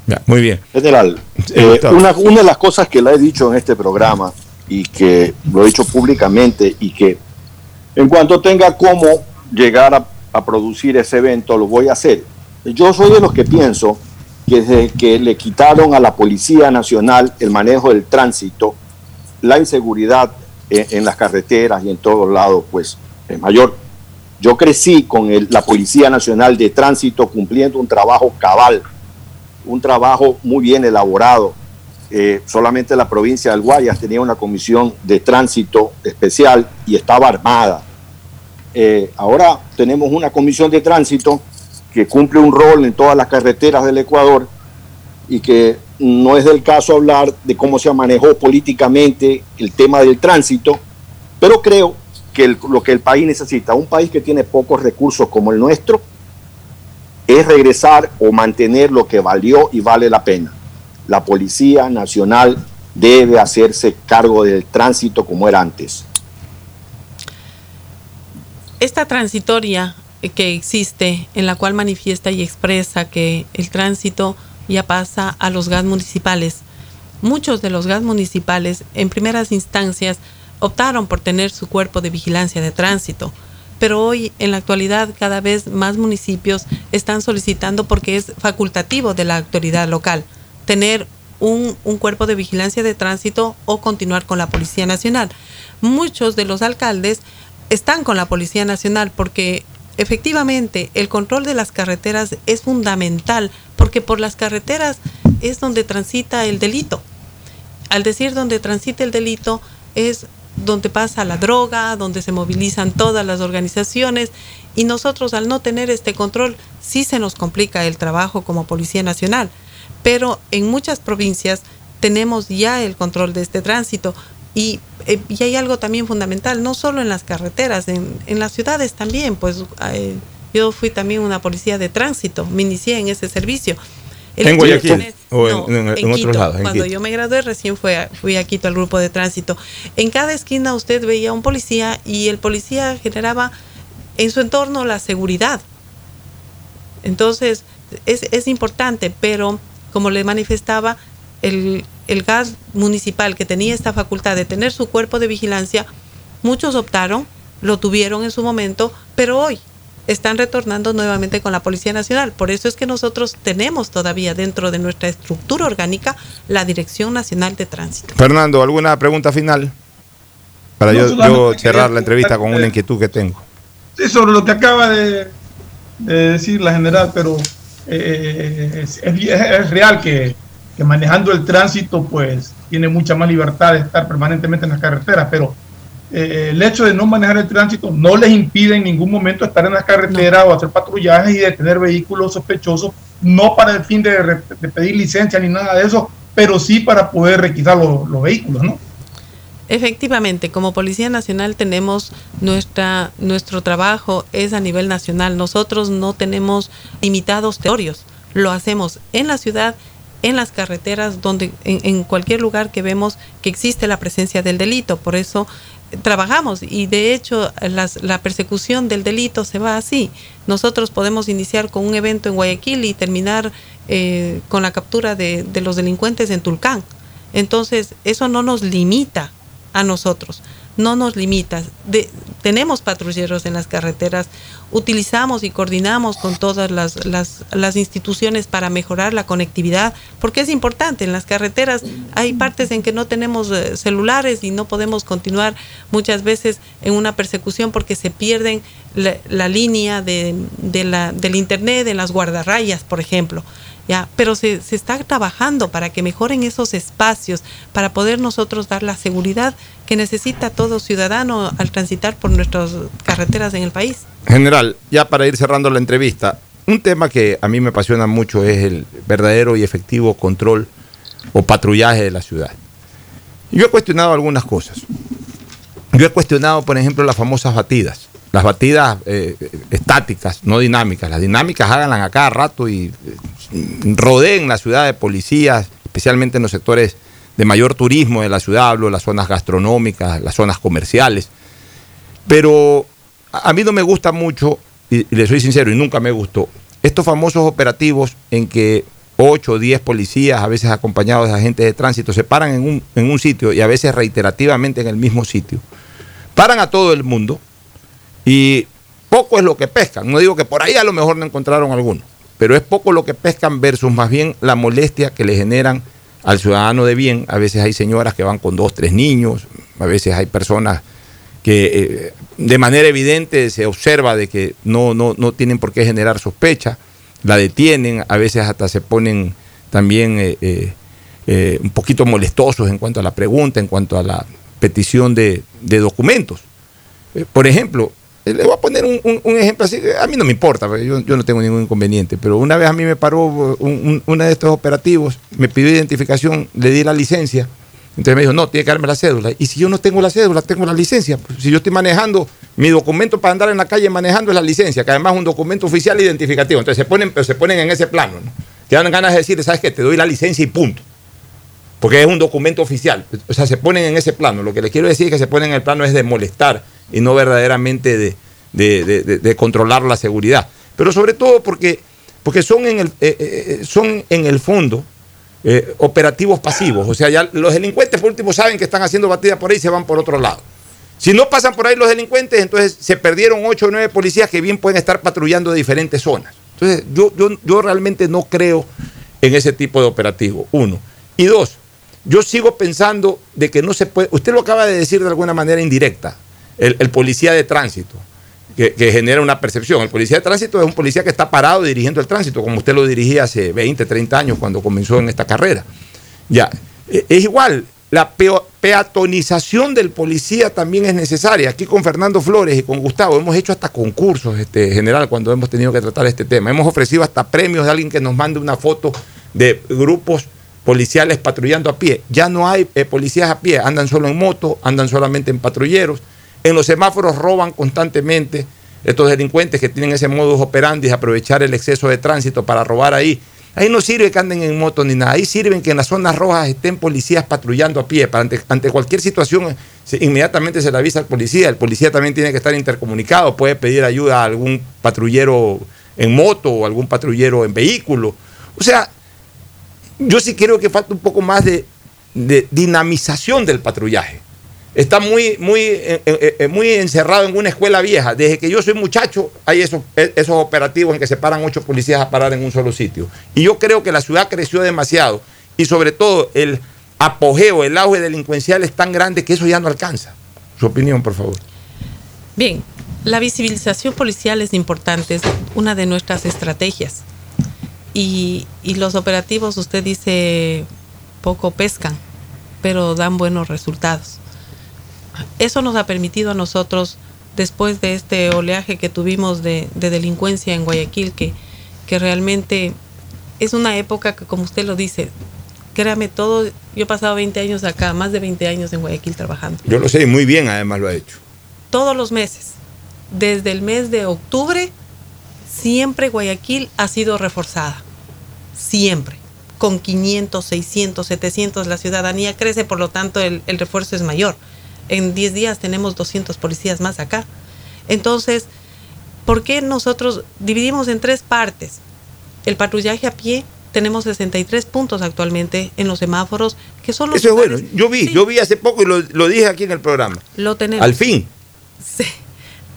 Ya, muy bien. General, eh, una, una de las cosas que le he dicho en este programa y que lo he dicho públicamente y que en cuanto tenga cómo llegar a, a producir ese evento, lo voy a hacer. Yo soy de los que pienso que desde que le quitaron a la Policía Nacional el manejo del tránsito, la inseguridad en, en las carreteras y en todos lados, pues es mayor. Yo crecí con la Policía Nacional de Tránsito cumpliendo un trabajo cabal, un trabajo muy bien elaborado. Eh, solamente la provincia del Guayas tenía una comisión de tránsito especial y estaba armada. Eh, ahora tenemos una comisión de tránsito que cumple un rol en todas las carreteras del Ecuador y que no es del caso hablar de cómo se manejó políticamente el tema del tránsito, pero creo que lo que el país necesita, un país que tiene pocos recursos como el nuestro, es regresar o mantener lo que valió y vale la pena. La Policía Nacional debe hacerse cargo del tránsito como era antes. Esta transitoria que existe, en la cual manifiesta y expresa que el tránsito ya pasa a los gas municipales. Muchos de los gas municipales, en primeras instancias, optaron por tener su cuerpo de vigilancia de tránsito, pero hoy, en la actualidad, cada vez más municipios están solicitando, porque es facultativo de la autoridad local, tener un, un cuerpo de vigilancia de tránsito o continuar con la Policía Nacional. Muchos de los alcaldes están con la Policía Nacional porque efectivamente el control de las carreteras es fundamental porque por las carreteras es donde transita el delito. Al decir donde transita el delito es donde pasa la droga, donde se movilizan todas las organizaciones y nosotros al no tener este control sí se nos complica el trabajo como Policía Nacional. Pero en muchas provincias tenemos ya el control de este tránsito y, eh, y hay algo también fundamental, no solo en las carreteras, en, en las ciudades también, pues eh, yo fui también una policía de tránsito, me inicié en ese servicio. El ¿En Guayaquil tener- o en- no, en- en en otros Quito. lados? En Cuando Quito. yo me gradué recién fue a- fui a Quito al grupo de tránsito. En cada esquina usted veía un policía y el policía generaba en su entorno la seguridad. Entonces, es, es importante, pero como le manifestaba, el, el gas municipal que tenía esta facultad de tener su cuerpo de vigilancia, muchos optaron, lo tuvieron en su momento, pero hoy están retornando nuevamente con la Policía Nacional. Por eso es que nosotros tenemos todavía dentro de nuestra estructura orgánica la Dirección Nacional de Tránsito. Fernando, ¿alguna pregunta final? Para No, yo, cerrar la entrevista con una eh, inquietud que tengo. Sí, sobre lo que acaba de, de decir la general, pero eh, es, es- es real que, que manejando el tránsito, pues tiene mucha más libertad de estar permanentemente en las carreteras, pero eh, el hecho de no manejar el tránsito no les impide en ningún momento estar en las carreteras o hacer patrullajes y detener vehículos sospechosos, no para el fin de, de pedir licencia ni nada de eso, pero sí para poder requisar los, los vehículos, ¿no? Efectivamente, como Policía Nacional tenemos nuestra nuestro trabajo es a nivel nacional. Nosotros no tenemos limitados teorios. Lo hacemos en la ciudad, en las carreteras, donde en, cualquier lugar que vemos que existe la presencia del delito. Por eso eh, trabajamos y de hecho las- la persecución del delito se va así. Nosotros podemos iniciar con un evento en Guayaquil y terminar eh, con la captura de, los delincuentes en Tulcán. Entonces, eso no nos limita a nosotros, no nos limita. Tenemos patrulleros en las carreteras, utilizamos y coordinamos con todas las, las, las instituciones para mejorar la conectividad, porque es importante. En las carreteras hay partes en que no tenemos eh, celulares y no podemos continuar muchas veces en una persecución porque se pierden la, la línea de, de la, del Internet en las guardarrayas, por ejemplo. Ya, pero se, se está trabajando para que mejoren esos espacios, para poder nosotros dar la seguridad que necesita todo ciudadano al transitar por nuestras carreteras en el país. General, ya para ir cerrando la entrevista, un tema que a mí me apasiona mucho es el verdadero y efectivo control o patrullaje de la ciudad. Yo he cuestionado algunas cosas. Yo he cuestionado, por ejemplo, las famosas batidas. Las batidas eh, estáticas, no dinámicas. Las dinámicas háganlas a cada rato y rodeen la ciudad de policías, especialmente en los sectores de mayor turismo de la ciudad, hablo de las zonas gastronómicas, las zonas comerciales. Pero a a mí no me gusta mucho, y, y le soy sincero, y nunca me gustó, estos famosos operativos en que 8 o 10 policías, a veces acompañados de agentes de tránsito, se paran en un, en un sitio y a veces reiterativamente en el mismo sitio. Paran a todo el mundo y poco es lo que pescan. No digo que por ahí a lo mejor no encontraron alguno, pero es poco lo que pescan versus más bien la molestia que le generan al ciudadano de bien. A veces hay señoras que van con dos, tres niños, a veces hay personas que eh, de manera evidente se observa de que no, no, no tienen por qué generar sospecha, la detienen, a veces hasta se ponen también eh, eh, un poquito molestosos en cuanto a la pregunta, en cuanto a la petición de, documentos. Por ejemplo, le voy a poner un, ejemplo así, a mí no me importa, porque yo, no tengo ningún inconveniente, pero una vez a mí me paró un- un- uno de estos operativos, me pidió identificación, le di la licencia, entonces me dijo, no, tiene que darme la cédula. Y si yo no tengo la cédula, tengo la licencia. Pues, si yo estoy manejando, mi documento para andar en la calle manejando es la licencia, que además es un documento oficial identificativo. Entonces se ponen, pero se ponen en ese plano, ¿no? Te dan ganas de decir, ¿sabes qué? Te doy la licencia y punto. Porque es un documento oficial. O sea, se ponen en ese plano. Lo que les quiero decir es que se ponen en el plano es de molestar y no verdaderamente de, de- de- controlar la seguridad. Pero sobre todo porque, porque son, en el, eh, eh, son en el fondo eh, operativos pasivos. O sea, ya los delincuentes por último saben que están haciendo batida por ahí y se van por otro lado. Si no pasan por ahí los delincuentes, entonces se perdieron ocho o nueve policías que bien pueden estar patrullando de diferentes zonas. Entonces, yo, yo, yo realmente no creo en ese tipo de operativo, uno. Y dos, yo sigo pensando de que no se puede, usted lo acaba de decir de alguna manera indirecta, el, policía de tránsito, que, genera una percepción. El policía de tránsito es un policía que está parado dirigiendo el tránsito, como usted lo dirigía hace 20, 30 años cuando comenzó en esta carrera. Ya, eh, es igual, la peatonización del policía también es necesaria. Aquí con Fernando Flores y con Gustavo hemos hecho hasta concursos este, general cuando hemos tenido que tratar este tema. Hemos ofrecido hasta premios de alguien que nos mande una foto de grupos policiales patrullando a pie. Ya no hay eh, policías a pie, andan solo en moto, andan solamente en patrulleros. En los semáforos roban constantemente estos delincuentes que tienen ese modus operandi de aprovechar el exceso de tránsito para robar ahí. Ahí no sirve que anden en moto ni nada, ahí sirven que en las zonas rojas estén policías patrullando a pie. Para ante, cualquier situación, inmediatamente se le avisa al policía. El policía también tiene que estar intercomunicado, puede pedir ayuda a algún patrullero en moto o algún patrullero en vehículo. O sea, yo sí creo que falta un poco más de dinamización del patrullaje. Está muy, muy, eh, eh, eh, muy encerrado en una escuela vieja. Desde que yo soy muchacho, hay esos, operativos en que se paran ocho policías a parar en un solo sitio. Y yo creo que la ciudad creció demasiado. Y sobre todo, el apogeo, el auge delincuencial es tan grande que eso ya no alcanza. Su opinión, por favor. Bien, la visibilización policial es importante, es una de nuestras estrategias. Y los operativos, usted dice, poco pescan, pero dan buenos resultados. Eso nos ha permitido a nosotros, después de este oleaje que tuvimos de, de delincuencia en Guayaquil, que, que realmente es una época que, como usted lo dice, créame todo, yo he pasado 20 años acá, más de 20 años en Guayaquil trabajando Yo lo sé muy bien, además lo ha hecho. todos los meses. Desde el mes de octubre, siempre Guayaquil ha sido reforzada. Siempre. Con 500, 600, 700, la ciudadanía crece, por lo tanto el, el refuerzo es mayor. En 10 días tenemos 200 policías más acá. Entonces, ¿por qué nosotros dividimos en tres partes? El patrullaje a pie, tenemos 63 puntos actualmente en los semáforos, que son los Eso es bueno. Yo vi, Sí, yo vi hace poco y lo, lo dije aquí en el programa. Lo tenemos. Al fin. Sí.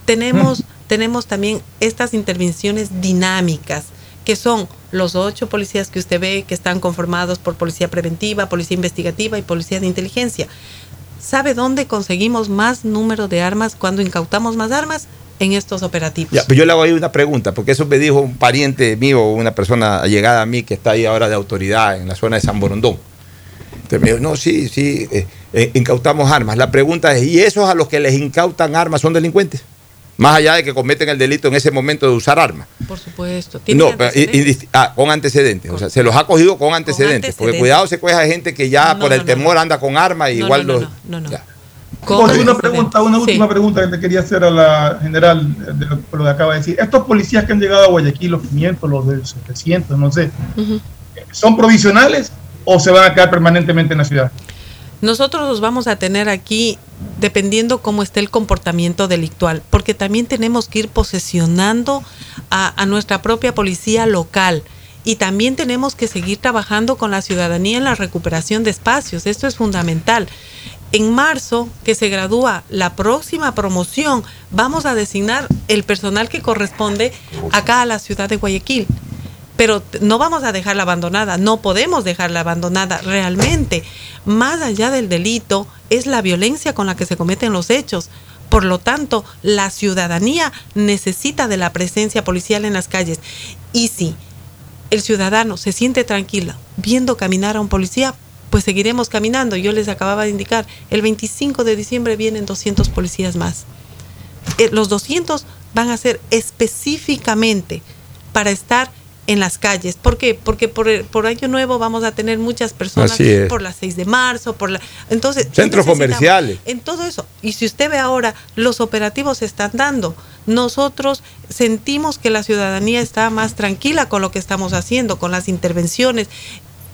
Tenemos, tenemos también estas intervenciones dinámicas, que son los ocho policías que usted ve que están conformados por policía preventiva, policía investigativa y policía de inteligencia. ¿Sabe dónde conseguimos más número de armas cuando incautamos más armas? En esestos operativos. Ya, pero yo le hago ahí una pregunta, porque eso me dijo un pariente mío, una persona allegada a mí que está ahí ahora de autoridad en la zona de San Borondón. Entonces me dijo, no, sí, sí, eh, eh, incautamos armas. La pregunta es, ¿y esos a los que les incautan armas son delincuentes? Más allá de que cometen el delito en ese momento de usar armas. Por supuesto. ¿Tiene No, y- ah, con antecedentes. O sea, se los ha cogido con antecedentes. Porque antecedentes. cuidado se coge a gente que ya No, por no, el no, temor no. anda con armas y No, igual no, los. no, no, no. Ya. Con Oye, una pregunta, una última Sí. pregunta que te quería hacer a la general de lo, por lo que acaba de decir. Estos policías que han llegado a Guayaquil, los 500, los de 700, no sé. ¿son provisionales o se van a quedar permanentemente en la ciudad? Nosotros los vamos a tener aquí dependiendo cómo esté el comportamiento delictual, porque también tenemos que ir posesionando a, a nuestra propia policía local y también tenemos que seguir trabajando con la ciudadanía en la recuperación de espacios. Esto es fundamental. En marzo, que se gradúa la próxima promoción, vamos a designar el personal que corresponde acá a la ciudad de Guayaquil pero no vamos a dejarla abandonada, no podemos dejarla abandonada realmente. Más allá del delito es la violencia con la que se cometen los hechos, Por lo tanto, la ciudadanía necesita de la presencia policial en las calles. Y si el ciudadano se siente tranquilo viendo caminar a un policía, pues seguiremos caminando. Yo les acababa de indicar, el 25 de diciembre vienen 200 policías más. Eh, los 200 van a ser específicamente para estar en las calles. ¿Por qué? Porque por, por Año Nuevo vamos a tener muchas personas por las 6 de marzo, por la... Entonces... Centros comerciales. En todo eso. Y si usted ve ahora, los operativos se están dando. Nosotros sentimos que la ciudadanía está más tranquila con lo que estamos haciendo, con las intervenciones.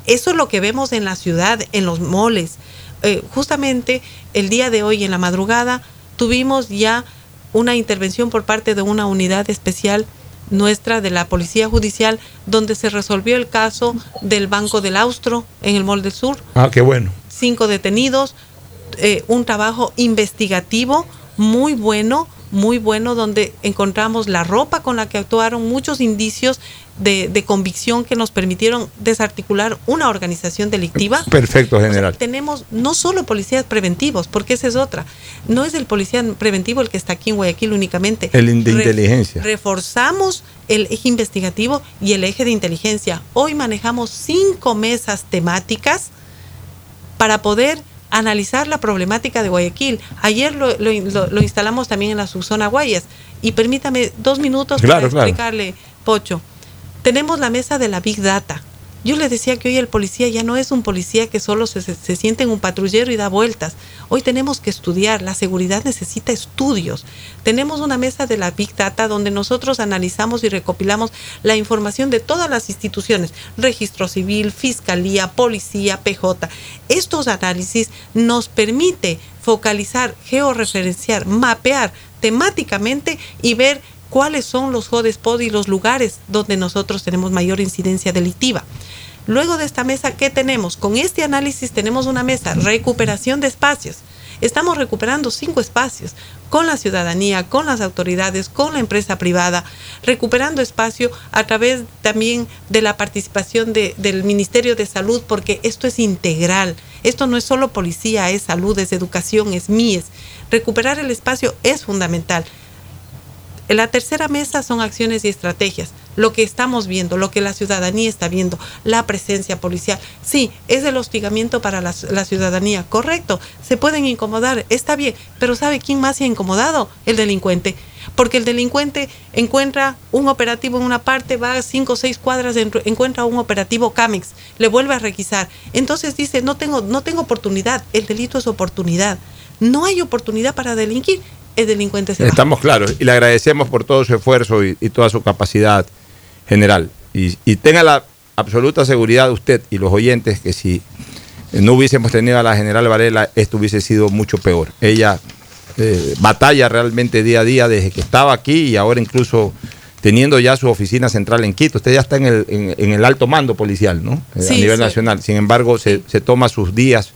Eso es lo que vemos en la ciudad, en los moles. Eh, justamente el día de hoy, en la madrugada, tuvimos ya una intervención por parte de una unidad especial nuestra de la Policía Judicial, donde se resolvió el caso del Banco del Austro en el Mall del Sur. Ah, qué bueno. Cinco detenidos, eh, un trabajo investigativo muy bueno, muy bueno, donde encontramos la ropa con la que actuaron, muchos indicios de, convicción que nos permitieron desarticular una organización delictiva. Perfecto, general. tenemos no solo policías preventivos, porque esa es otra. No es el policía preventivo el que está aquí en Guayaquil únicamente. El de inteligencia. reforzamos el eje investigativo y el eje de inteligencia. Hoy manejamos cinco mesas temáticas para poder analizar la problemática de Guayaquil. Ayer lo, instalamos también en la subzona Guayas. Y permítame dos minutos para explicarle, Pocho. Tenemos la mesa de la Big Data. Yo le decía que hoy el policía ya no es un policía que solo se, se, siente en un patrullero y da vueltas. Hoy tenemos que estudiar, la seguridad necesita estudios. Tenemos una mesa de la Big Data donde nosotros analizamos y recopilamos la información de todas las instituciones, registro civil, fiscalía, policía, PJ. Estos análisis nos permite focalizar, georreferenciar, mapear temáticamente y ver cuáles son los hotspots y los lugares donde nosotros tenemos mayor incidencia delictiva. Luego de esta mesa, ¿qué tenemos? Con este análisis tenemos una mesa, recuperación de espacios. Estamos recuperando cinco espacios con la ciudadanía, con las autoridades, con la empresa privada, recuperando espacio a través también de la participación del Ministerio de Salud, porque esto es integral. Esto no es solo policía, es salud, es educación, es MIES. Recuperar el espacio es fundamental. En la tercera mesa son acciones y estrategias. Lo que estamos viendo, lo que la ciudadanía está viendo, la presencia policial. Sí, es el hostigamiento para la, ciudadanía, correcto. Se pueden incomodar, está bien, pero ¿sabe quién más se ha incomodado? El delincuente. Porque el delincuente encuentra un operativo en una parte, va a cinco o seis cuadras, encuentra un operativo CAMEX, le vuelve a requisar. Entonces dice, no tengo, no tengo oportunidad, el delito es oportunidad. No hay oportunidad para delinquir, el delincuente se Estamos claros y le agradecemos por todo su esfuerzo y, toda su capacidad general. Y, tenga la absoluta seguridad de usted y los oyentes que si no hubiésemos tenido a la general Varela, esto hubiese sido mucho peor. Ella eh, batalla realmente día a día desde que estaba aquí y ahora incluso teniendo ya su oficina central en Quito. Usted ya está en el, en, el alto mando policial, ¿no? Eh, a nivel nacional. Sin embargo, se, se, toma sus días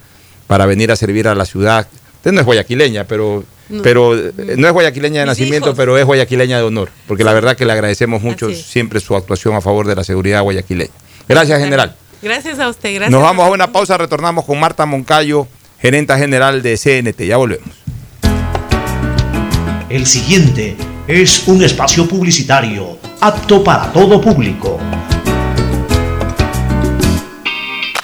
para venir a servir a la ciudad. Usted no es guayaquileña, pero pero eh, no es guayaquileña de nacimiento, pero es guayaquileña de honor, porque la verdad que le agradecemos mucho siempre su actuación a favor de la seguridad guayaquileña. Gracias, general. Gracias a usted, gracias. Nos vamos a una pausa, retornamos con Marta Moncayo, gerenta general de CNT. Ya volvemos. El siguiente es un espacio publicitario apto para todo público.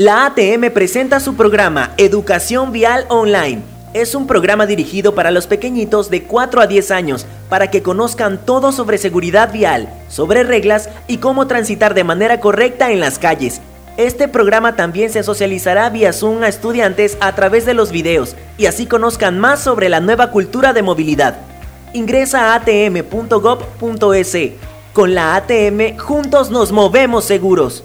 La ATM presenta su programa Educación Vial Online es un programa dirigido para los pequeñitos de 4 a 10 años para que conozcan todo sobre seguridad vial, sobre reglas y cómo transitar de manera correcta en las calles. Este programa también se socializará vía Zoom a estudiantes a través de los videos y así conozcan más sobre la nueva cultura de movilidad. Ingresa a atm.gov.es. Con la ATM, juntos nos movemos seguros.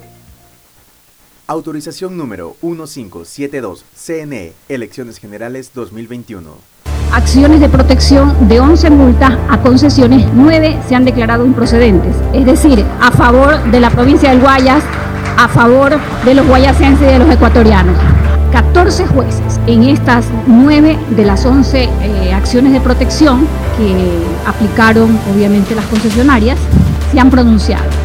Autorización número 1572, CNE, Elecciones Generales 2021. Acciones de protección de 11 multas a concesiones, 9 se han declarado improcedentes. Es decir, a favor de la provincia del Guayas, a favor de los guayasenses y de los ecuatorianos. 14 jueces en estas 9 de las 11 eh, acciones de protección que aplicaron obviamente las concesionarias se han pronunciado.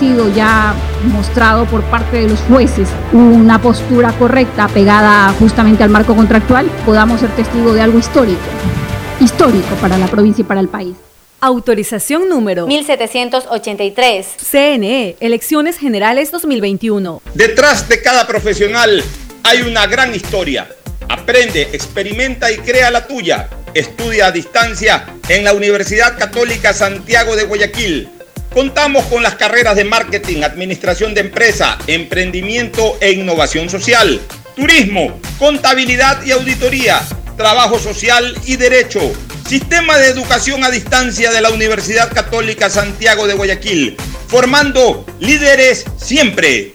sido ya mostrado por parte de los jueces una postura correcta pegada justamente al marco contractual, podamos ser testigos de algo histórico, histórico para la provincia y para el país. Autorización número 1783. CNE, Elecciones Generales 2021. Detrás de cada profesional hay una gran historia. Aprende, experimenta y crea la tuya. Estudia a distancia en la Universidad Católica Santiago de Guayaquil. Contamos con las carreras de marketing, administración de empresa, emprendimiento e innovación social, turismo, contabilidad y auditoría, trabajo social y derecho. Sistema de Educación a Distancia de la Universidad Católica Santiago de Guayaquil, formando líderes siempre.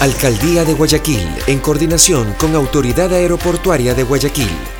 Alcaldía de Guayaquil, en coordinación con Autoridad Aeroportuaria de Guayaquil.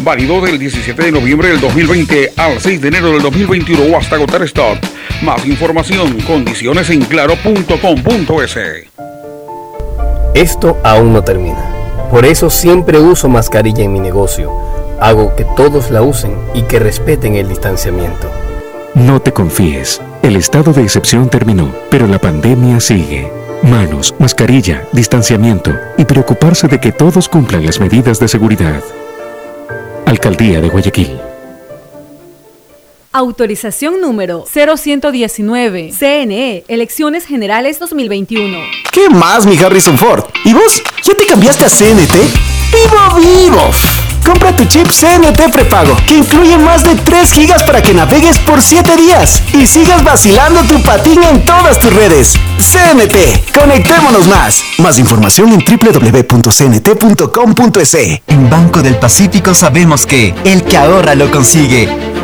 válido del 17 de noviembre del 2020 al 6 de enero del 2021 o hasta agotar stock. Más información, condiciones en claro.com.es. Esto aún no termina. Por eso siempre uso mascarilla en mi negocio. Hago que todos la usen y que respeten el distanciamiento. No te confíes. El estado de excepción terminó, pero la pandemia sigue. Manos, mascarilla, distanciamiento y preocuparse de que todos cumplan las medidas de seguridad. Alcaldía de Guayaquil. Autorización número 0119. CNE, Elecciones Generales 2021. ¿Qué más, mi Harrison Ford? ¿Y vos? ¿Ya te cambiaste a CNT? ¡Vivo, vivo! Compra tu chip CNT prepago, que incluye más de 3 gigas para que navegues por 7 días y sigas vacilando tu patín en todas tus redes. CNT, conectémonos más. Más información en www.cnt.com.es. En Banco del Pacífico sabemos que el que ahorra lo consigue.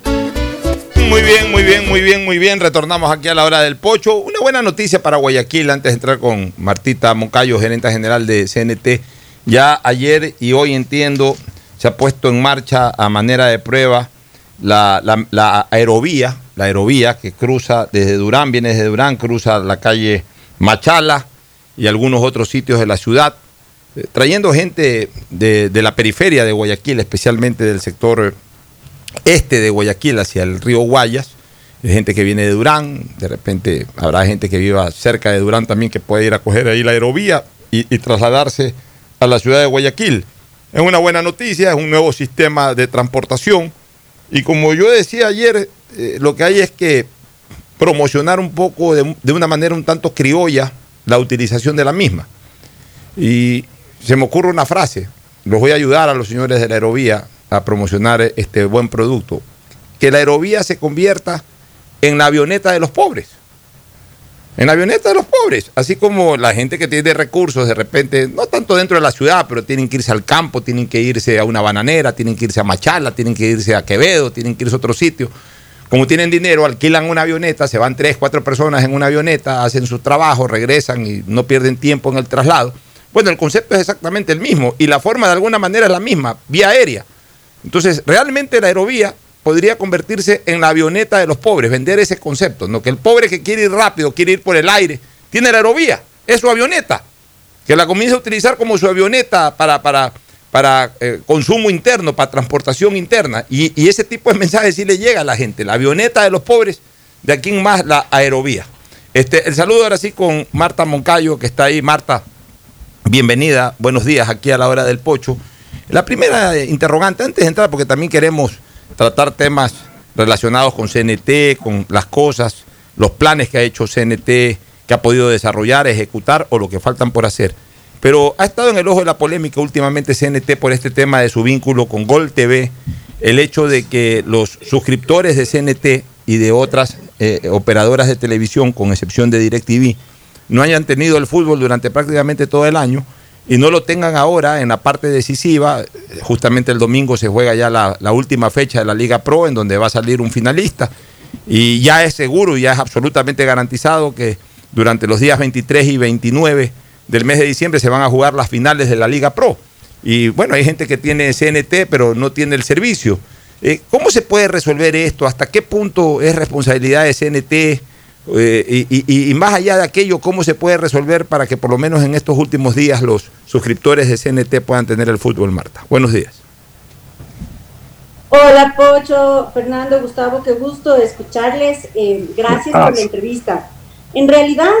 Muy bien, muy bien, muy bien, muy bien. Retornamos aquí a la hora del pocho. Una buena noticia para Guayaquil antes de entrar con Martita Moncayo, gerente general de CNT. Ya ayer y hoy entiendo se ha puesto en marcha a manera de prueba la, la, la aerovía, la aerovía que cruza desde Durán, viene desde Durán, cruza la calle Machala y algunos otros sitios de la ciudad, eh, trayendo gente de, de la periferia de Guayaquil, especialmente del sector este de Guayaquil hacia el río Guayas. Gente que viene de Durán, de repente habrá gente que viva cerca de Durán también que puede ir a coger ahí la aerovía y, y trasladarse a la ciudad de Guayaquil. Es una buena noticia, es un nuevo sistema de transportación. Y como yo decía ayer, eh, lo que hay es que promocionar un poco de, de, una manera un tanto criolla la utilización de la misma. Y se me ocurre una frase, los voy a ayudar a los señores de la aerovía a promocionar este buen producto, que la aerovía se convierta en la avioneta de los pobres. En la avioneta de los pobres, así como la gente que tiene recursos de repente, no tanto dentro de la ciudad, pero tienen que irse al campo, tienen que irse a una bananera, tienen que irse a Machala, tienen que irse a Quevedo, tienen que irse a otro sitio. Como tienen dinero, alquilan una avioneta, se van tres, cuatro personas en una avioneta, hacen su trabajo, regresan y no pierden tiempo en el traslado. Bueno, el concepto es exactamente el mismo y la forma de alguna manera es la misma, vía aérea. Entonces, realmente la aerovía podría convertirse en la avioneta de los pobres, vender ese concepto, ¿no? Que el pobre que quiere ir rápido, quiere ir por el aire, tiene la aerovía, es su avioneta, que la comienza a utilizar como su avioneta para, para, para eh, consumo interno, para transportación interna. Y, y, ese tipo de mensajes sí le llega a la gente, la avioneta de los pobres, de aquí en más la aerovía. Este, el saludo ahora sí con Marta Moncayo, que está ahí. Marta, bienvenida, buenos días aquí a la hora del pocho. La primera interrogante, antes de entrar, porque también queremos tratar temas relacionados con CNT, con las cosas, los planes que ha hecho CNT, que ha podido desarrollar, ejecutar o lo que faltan por hacer. Pero ha estado en el ojo de la polémica últimamente CNT por este tema de su vínculo con Gol TV, el hecho de que los suscriptores de CNT y de otras eh, operadoras de televisión, con excepción de DirecTV, no hayan tenido el fútbol durante prácticamente todo el año y no lo tengan ahora en la parte decisiva. Justamente el domingo se juega ya la, la, última fecha de la Liga Pro, en donde va a salir un finalista. Y ya es seguro, ya es absolutamente garantizado que durante los días 23 y 29 del mes de diciembre se van a jugar las finales de la Liga Pro. Y bueno, hay gente que tiene CNT, pero no tiene el servicio. Eh, ¿Cómo se puede resolver esto? ¿Hasta qué punto es responsabilidad de CNT? Eh, y, y, y, más allá de aquello, ¿cómo se puede resolver para que por lo menos en estos últimos días los suscriptores de CNT puedan tener el fútbol, Marta? Buenos días. Hola, Pocho, Fernando, Gustavo, qué gusto escucharles. Eh, gracias por la entrevista. En realidad,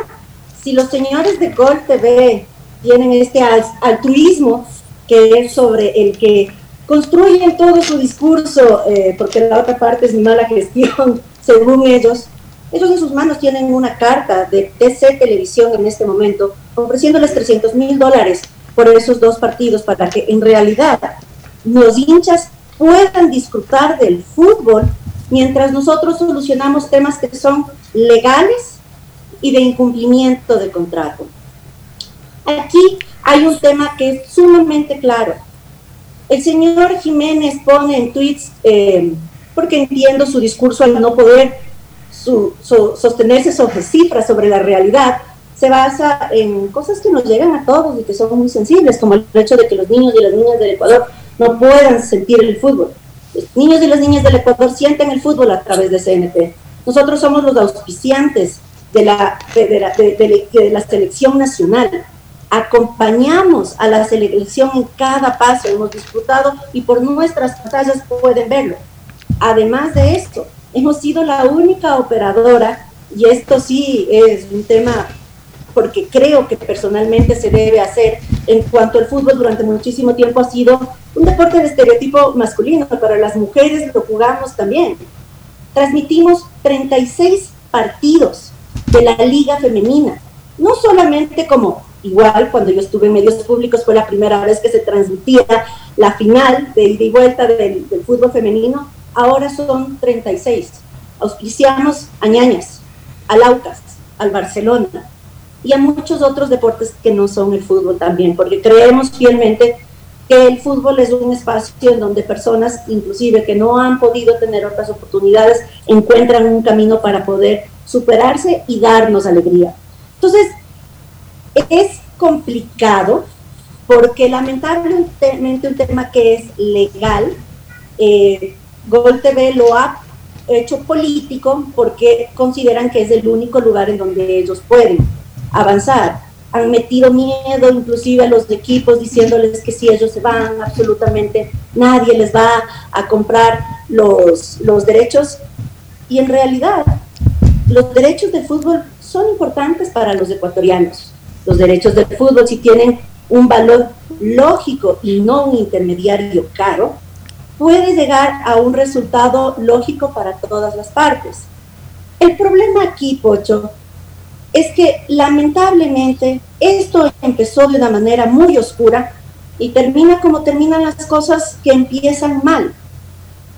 si los señores de Gol TV tienen este altruismo, que es sobre el que construyen todo su discurso, eh, porque la otra parte es mi mala gestión, según ellos, ellos en sus manos tienen una carta de TC Televisión en este momento ofreciéndoles 300 mil dólares por esos dos partidos para que en realidad los hinchas puedan disfrutar del fútbol mientras nosotros solucionamos temas que son legales y de incumplimiento de contrato. Aquí hay un tema que es sumamente claro. El señor Jiménez pone en tweets, eh, porque entiendo su discurso al no poder su, su, sostenerse sobre cifras, sobre la realidad, se basa en cosas que nos llegan a todos y que son muy sensibles, como el hecho de que los niños y las niñas del Ecuador no puedan sentir el fútbol. Los niños y las niñas del Ecuador sienten el fútbol a través de CNT. Nosotros somos los auspiciantes de la, de, la, de, de la selección nacional. Acompañamos a la selección en cada paso, hemos disfrutado y por nuestras pantallas pueden verlo. Además de esto, hemos sido la única operadora, y esto sí es un tema porque creo que personalmente se debe hacer en cuanto al fútbol durante muchísimo tiempo ha sido un deporte de estereotipo masculino, pero las mujeres lo jugamos también. Transmitimos 36 partidos de la liga femenina, no solamente como igual cuando yo estuve en medios públicos fue la primera vez que se transmitía la final de ida y vuelta del, del fútbol femenino, ahora son 36. Auspiciamos a Ñañas, al Aucas, al Barcelona y a muchos otros deportes que no son el fútbol también, porque creemos fielmente que el fútbol es un espacio en donde personas, inclusive que no han podido tener otras oportunidades, encuentran un camino para poder superarse y darnos alegría. Entonces, es complicado porque lamentablemente un tema que es legal, eh, Gol TV lo ha hecho político porque consideran que es el único lugar en donde ellos pueden avanzar. Han metido miedo inclusive a los equipos diciéndoles que si ellos se van, absolutamente nadie les va a comprar los, los derechos. Y en realidad, los derechos del fútbol son importantes para los ecuatorianos. Los derechos del fútbol, si tienen un valor lógico y no un intermediario caro, puede llegar a un resultado lógico para todas las partes. El problema aquí, Pocho, es que lamentablemente esto empezó de una manera muy oscura y termina como terminan las cosas que empiezan mal.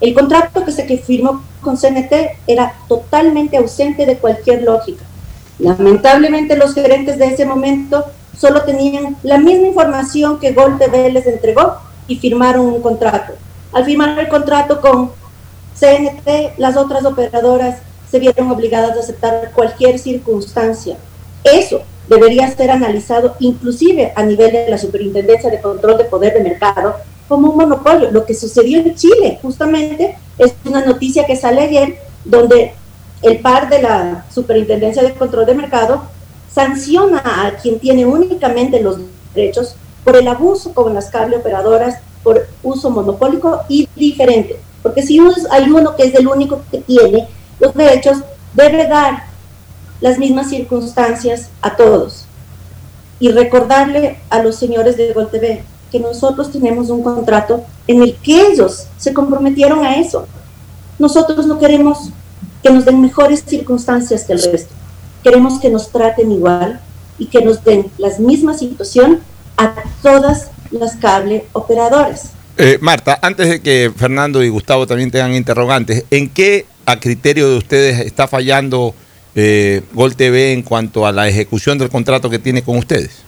El contrato que se firmó con CNT era totalmente ausente de cualquier lógica. Lamentablemente los gerentes de ese momento solo tenían la misma información que Gol TV les entregó y firmaron un contrato. Al firmar el contrato con CNT, las otras operadoras se vieron obligadas a aceptar cualquier circunstancia. Eso debería ser analizado inclusive a nivel de la Superintendencia de Control de Poder de Mercado como un monopolio. Lo que sucedió en Chile justamente es una noticia que sale ayer donde el par de la Superintendencia de Control de Mercado sanciona a quien tiene únicamente los derechos por el abuso con las cable operadoras por uso monopólico y diferente. Porque si hay uno que es el único que tiene los derechos, debe dar las mismas circunstancias a todos. Y recordarle a los señores de Gol TV que nosotros tenemos un contrato en el que ellos se comprometieron a eso. Nosotros no queremos que nos den mejores circunstancias que el resto. Queremos que nos traten igual y que nos den la misma situación a todas las cable operadoras. Eh, Marta, antes de que Fernando y Gustavo también tengan interrogantes, ¿en qué a criterio de ustedes está fallando eh, Gol TV en cuanto a la ejecución del contrato que tiene con ustedes?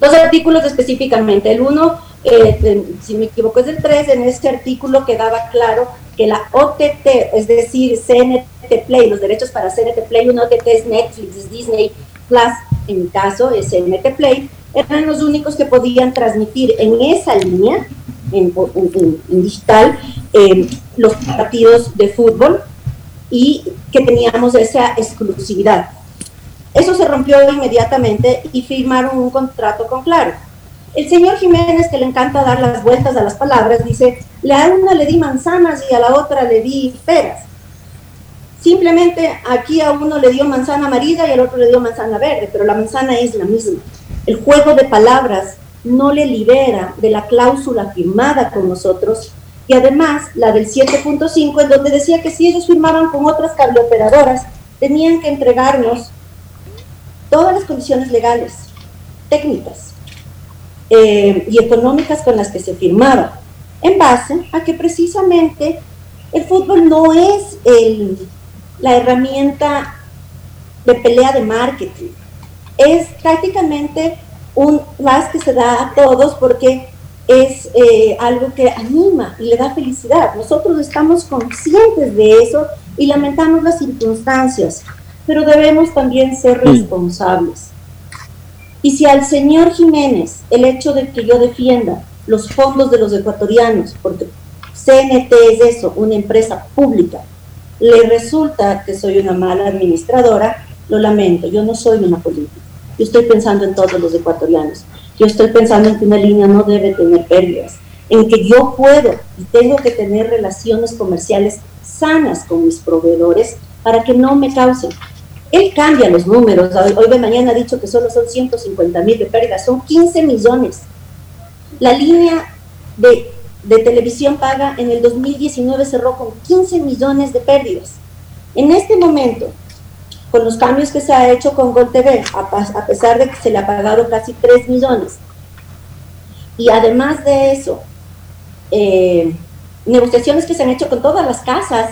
Dos artículos específicamente. El uno, eh, si me equivoco, es el 3. En este artículo quedaba claro que la OTT, es decir, CNT Play, los derechos para CNT Play, un OTT es Netflix, es Disney Plus, en mi caso es CNT Play, eran los únicos que podían transmitir en esa línea, en, digital, eh, los partidos de fútbol y que teníamos esa exclusividad. Eso se rompió inmediatamente y firmaron un contrato con Claro. El señor Jiménez, que le encanta dar las vueltas a las palabras, dice, a una le di manzanas y a la otra le di peras. Simplemente aquí a uno le dio manzana amarilla y al otro le dio manzana verde, pero la manzana es la misma. El juego de palabras no le libera de la cláusula firmada con nosotros y además la del 7.5 en donde decía que si ellos firmaban con otras cableoperadoras tenían que entregarnos todas las condiciones legales, técnicas eh, y económicas con las que se firmaba, en base a que precisamente el fútbol no es el, la herramienta de pelea de marketing es prácticamente un plus que se da a todos porque es eh, algo que anima y le da felicidad. Nosotros estamos conscientes de eso y lamentamos las circunstancias, pero debemos también ser responsables. Y si al señor Jiménez el hecho de que yo defienda los fondos de los ecuatorianos, porque CNT es eso, una empresa pública, le resulta que soy una mala administradora, lo lamento, yo no soy una política. Yo estoy pensando en todos los ecuatorianos. Yo estoy pensando en que una línea no debe tener pérdidas, en que yo puedo y tengo que tener relaciones comerciales sanas con mis proveedores para que no me causen Él cambia los números. Hoy, de mañana ha dicho que solo son 150 mil de pérdidas, son 15 millones. La línea de, de televisión paga en el 2019 cerró con 15 millones de pérdidas. En este momento, con los cambios que se ha hecho con Gol TV, a, a pesar de que se le ha pagado casi 3 millones, y además de eso, eh, negociaciones que se han hecho con todas las casas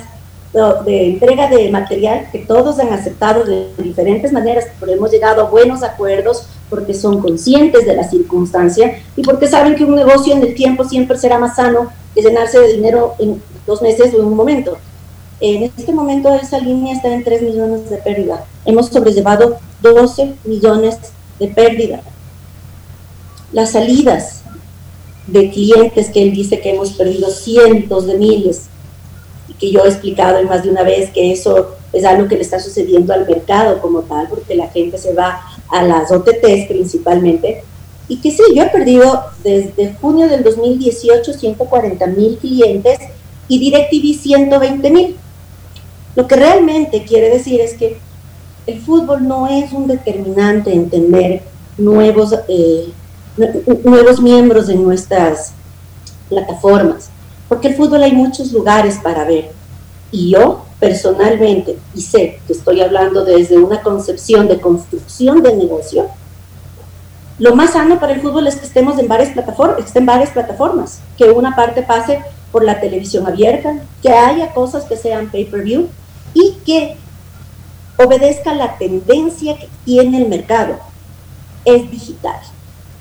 de, de entrega de material, que todos han aceptado de diferentes maneras, pero hemos llegado a buenos acuerdos porque son conscientes de la circunstancia y porque saben que un negocio en el tiempo siempre será más sano que llenarse de dinero en dos meses o en un momento. En este momento esa línea está en 3 millones de pérdida. Hemos sobrellevado 12 millones de pérdida. Las salidas de clientes que él dice que hemos perdido cientos de miles y que yo he explicado en más de una vez que eso es algo que le está sucediendo al mercado como tal, porque la gente se va a las OTTs principalmente. Y que sí, yo he perdido desde junio del 2018 140 mil clientes y DirecTV 120 mil. Lo que realmente quiere decir es que el fútbol no es un determinante en tener nuevos, eh, nu- nuevos miembros en nuestras plataformas, porque el fútbol hay muchos lugares para ver. Y yo personalmente, y sé que estoy hablando desde una concepción de construcción de negocio, lo más sano para el fútbol es que estemos en varias plataformas, que esté en varias plataformas, que una parte pase por la televisión abierta, que haya cosas que sean pay-per-view y que obedezca la tendencia que tiene el mercado. Es digital.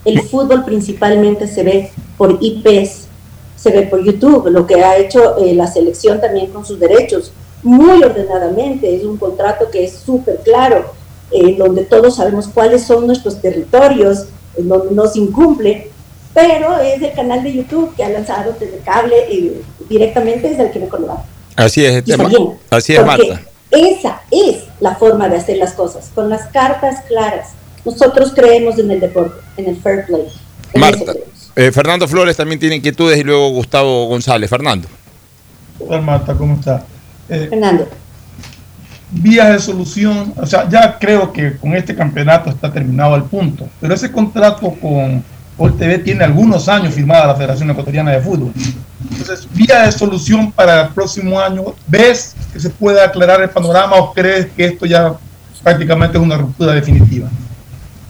El fútbol principalmente se ve por IPs, se ve por YouTube, lo que ha hecho eh, la selección también con sus derechos, muy ordenadamente, es un contrato que es súper claro, en donde todos sabemos cuáles son nuestros territorios, en donde no incumple, pero es el canal de YouTube que ha lanzado Telecable y directamente es el que lo va. Así es, este, bien, así es porque Marta. Esa es la forma de hacer las cosas, con las cartas claras. Nosotros creemos en el deporte, en el fair play. Marta, eh, Fernando Flores también tiene inquietudes y luego Gustavo González. Fernando. Hola Marta, ¿cómo está? Eh, Fernando. vías de solución, o sea, ya creo que con este campeonato está terminado el punto, pero ese contrato con Gol TV tiene algunos años firmada la Federación Ecuatoriana de Fútbol. Entonces, vía de solución para el próximo año, ¿ves que se puede aclarar el panorama o crees que esto ya prácticamente es una ruptura definitiva?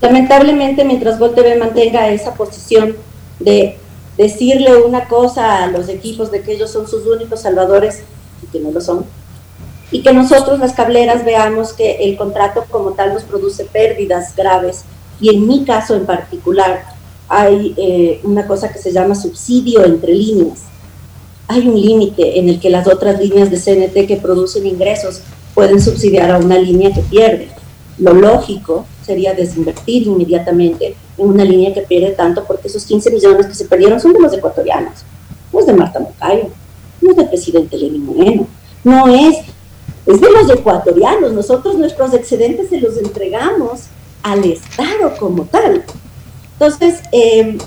Lamentablemente, mientras Gol TV mantenga esa posición de decirle una cosa a los equipos de que ellos son sus únicos salvadores y que no lo son, y que nosotros las cableras veamos que el contrato como tal nos produce pérdidas graves, y en mi caso en particular hay eh, una cosa que se llama subsidio entre líneas. Hay un límite en el que las otras líneas de CNT que producen ingresos pueden subsidiar a una línea que pierde. Lo lógico sería desinvertir inmediatamente en una línea que pierde tanto porque esos 15 millones que se perdieron son de los ecuatorianos, no es de Marta Moncayo, no es del presidente Lenín Moreno, no es, es de los ecuatorianos. Nosotros nuestros excedentes se los entregamos al Estado como tal. Entonces, eh,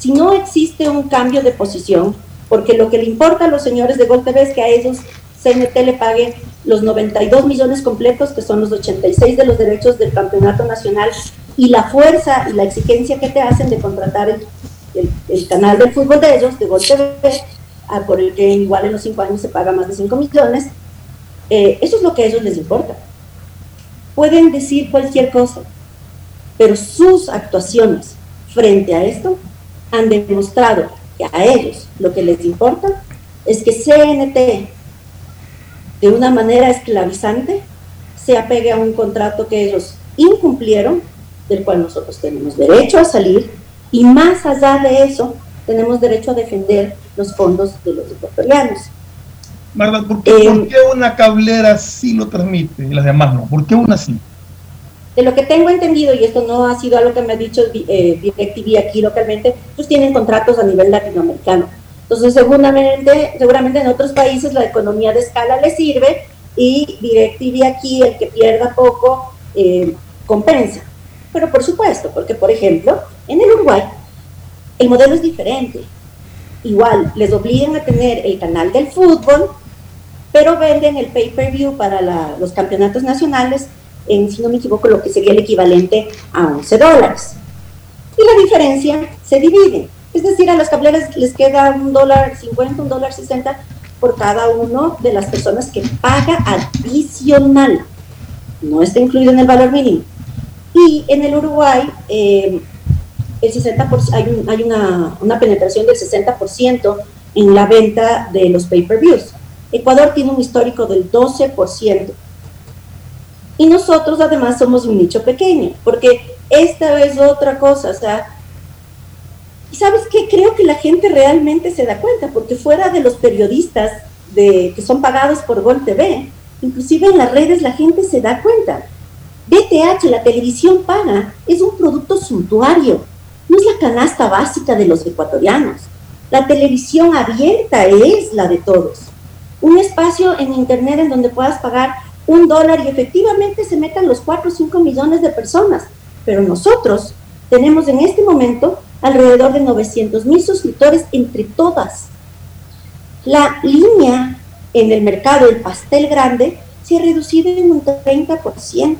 si no existe un cambio de posición, porque lo que le importa a los señores de Gol TV es que a ellos CNT le pague los 92 millones completos, que son los 86 de los derechos del campeonato nacional, y la fuerza y la exigencia que te hacen de contratar el, el- el canal del fútbol de ellos, de Gol TV, ah, por el que igual en los cinco años se paga más de 5 millones, eh, eso es lo que a ellos les importa. Pueden decir cualquier cosa, pero sus actuaciones frente a esto han demostrado que a ellos lo que les importa es que CNT de una manera esclavizante se apegue a un contrato que ellos incumplieron, del cual nosotros tenemos derecho a salir, y más allá de eso, tenemos derecho a defender los fondos de los ecuatorianos. Marta, ¿por qué, Eh, por qué una cablera sí lo transmite y las demás no? ¿Por qué una sí? De lo que tengo entendido, y esto no ha sido algo que me ha dicho eh, DirecTV aquí localmente, pues tienen contratos a nivel latinoamericano. Entonces, seguramente, seguramente en otros países la economía de escala les sirve y DirecTV aquí, el que pierda poco, eh, compensa. Pero por supuesto, porque por ejemplo, en el Uruguay, el modelo es diferente. Igual, les obligan a tener el canal del fútbol, pero venden el pay-per-view para los campeonatos nacionales en, si no me equivoco, lo que sería el equivalente a 11 dólares. Y la diferencia se divide. Es decir, a los cableros les queda un dólar 50, un dólar 60 por cada uno de las personas que paga adicional. No está incluido en el valor mínimo. Y en el Uruguay, eh, el 60%, hay, hay una, una, penetración del 60% en la venta de los pay-per-views. Ecuador tiene un histórico del 12%. Y nosotros además somos un nicho pequeño, porque esta es otra cosa, o sea, y sabes qué, creo que la gente realmente se da cuenta, porque fuera de los periodistas de, que son pagados por Gol TV, inclusive en las redes la gente se da cuenta. BTH, la televisión paga, es un producto suntuario, no es la canasta básica de los ecuatorianos. La televisión abierta es la de todos. Un espacio en Internet en donde puedas pagar un dólar y efectivamente se metan los 4 o 5 millones de personas. Pero nosotros tenemos en este momento alrededor de 900 mil suscriptores entre todas. La línea en el mercado, el pastel grande, se ha reducido en un 30%.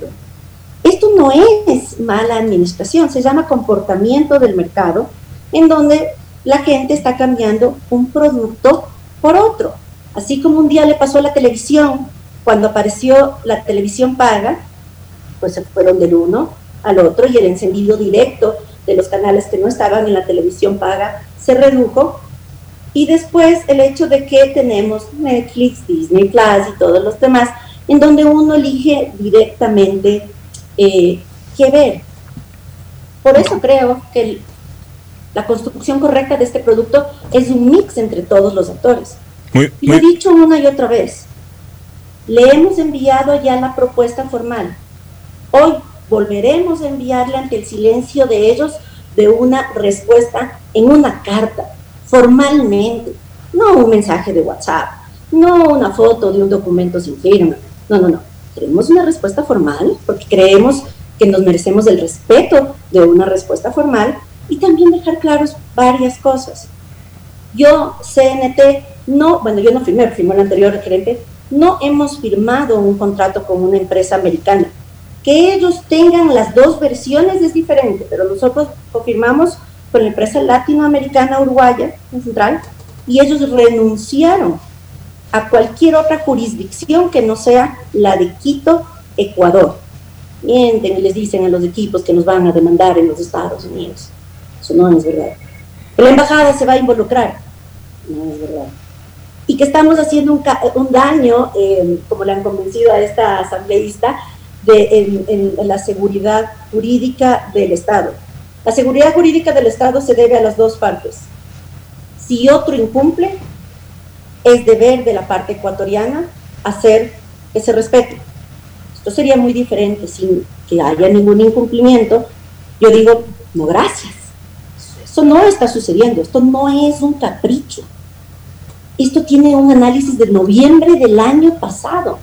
Esto no es mala administración, se llama comportamiento del mercado, en donde la gente está cambiando un producto por otro. Así como un día le pasó a la televisión, cuando apareció la televisión paga, pues se fueron del uno al otro y el encendido directo de los canales que no estaban en la televisión paga se redujo. Y después el hecho de que tenemos Netflix, Disney Plus y todos los demás, en donde uno elige directamente eh, qué ver. Por eso creo que la construcción correcta de este producto es un mix entre todos los actores. y lo he dicho una y otra vez. Le hemos enviado ya la propuesta formal. Hoy volveremos a enviarle ante el silencio de ellos de una respuesta en una carta, formalmente, no un mensaje de WhatsApp, no una foto de un documento sin firma, no, no, no. Queremos una respuesta formal porque creemos que nos merecemos el respeto de una respuesta formal y también dejar claros varias cosas. Yo, CNT, no, bueno, yo no firmé, firmó el anterior gerente, no hemos firmado un contrato con una empresa americana. Que ellos tengan las dos versiones es diferente, pero nosotros confirmamos con la empresa latinoamericana uruguaya, en central, y ellos renunciaron a cualquier otra jurisdicción que no sea la de Quito, Ecuador. Mienten y les dicen a los equipos que nos van a demandar en los Estados Unidos. Eso no es verdad. La embajada se va a involucrar. No es verdad. Y que estamos haciendo un, un daño, eh, como le han convencido a esta asambleísta, de, en, la seguridad jurídica del Estado. La seguridad jurídica del Estado se debe a las dos partes. Si otro incumple, es deber de la parte ecuatoriana hacer que se respete. Esto sería muy diferente sin que haya ningún incumplimiento. Yo digo, no, gracias. Eso no está sucediendo, esto no es un capricho. Esto tiene un análisis de noviembre del año pasado.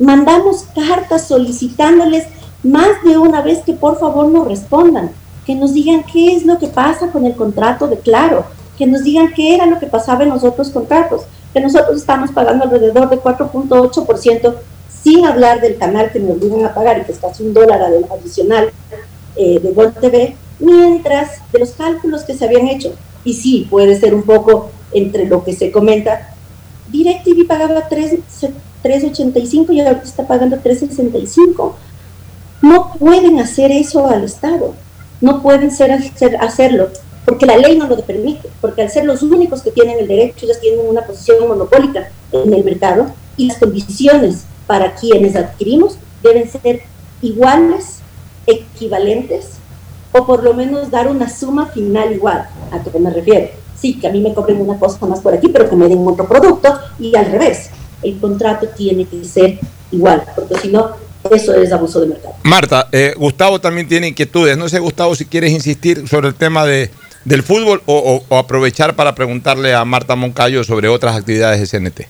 Mandamos cartas solicitándoles más de una vez que por favor nos respondan, que nos digan qué es lo que pasa con el contrato de Claro, que nos digan qué era lo que pasaba en los otros contratos, que nosotros estamos pagando alrededor de 4.8%, sin hablar del canal que nos vienen a pagar y que es casi un dólar adicional eh, de Gol TV, mientras de los cálculos que se habían hecho, y sí, puede ser un poco entre lo que se comenta, DirecTV pagaba 3.85 y ahora está pagando 3.65. No pueden hacer eso al Estado, no pueden ser, hacer, hacerlo porque la ley no lo permite, porque al ser los únicos que tienen el derecho, ellos tienen una posición monopólica en el mercado y las condiciones para quienes adquirimos deben ser iguales, equivalentes, o por lo menos dar una suma final igual. ¿A qué me refiero? Sí, que a mí me cobren una cosa más por aquí, pero que me den otro producto y al revés. El contrato tiene que ser igual, porque si no, eso es abuso de mercado. Marta, eh, Gustavo también tiene inquietudes. No sé, Gustavo, si quieres insistir sobre el tema de del fútbol o, aprovechar para preguntarle a Marta Moncayo sobre otras actividades de CNT?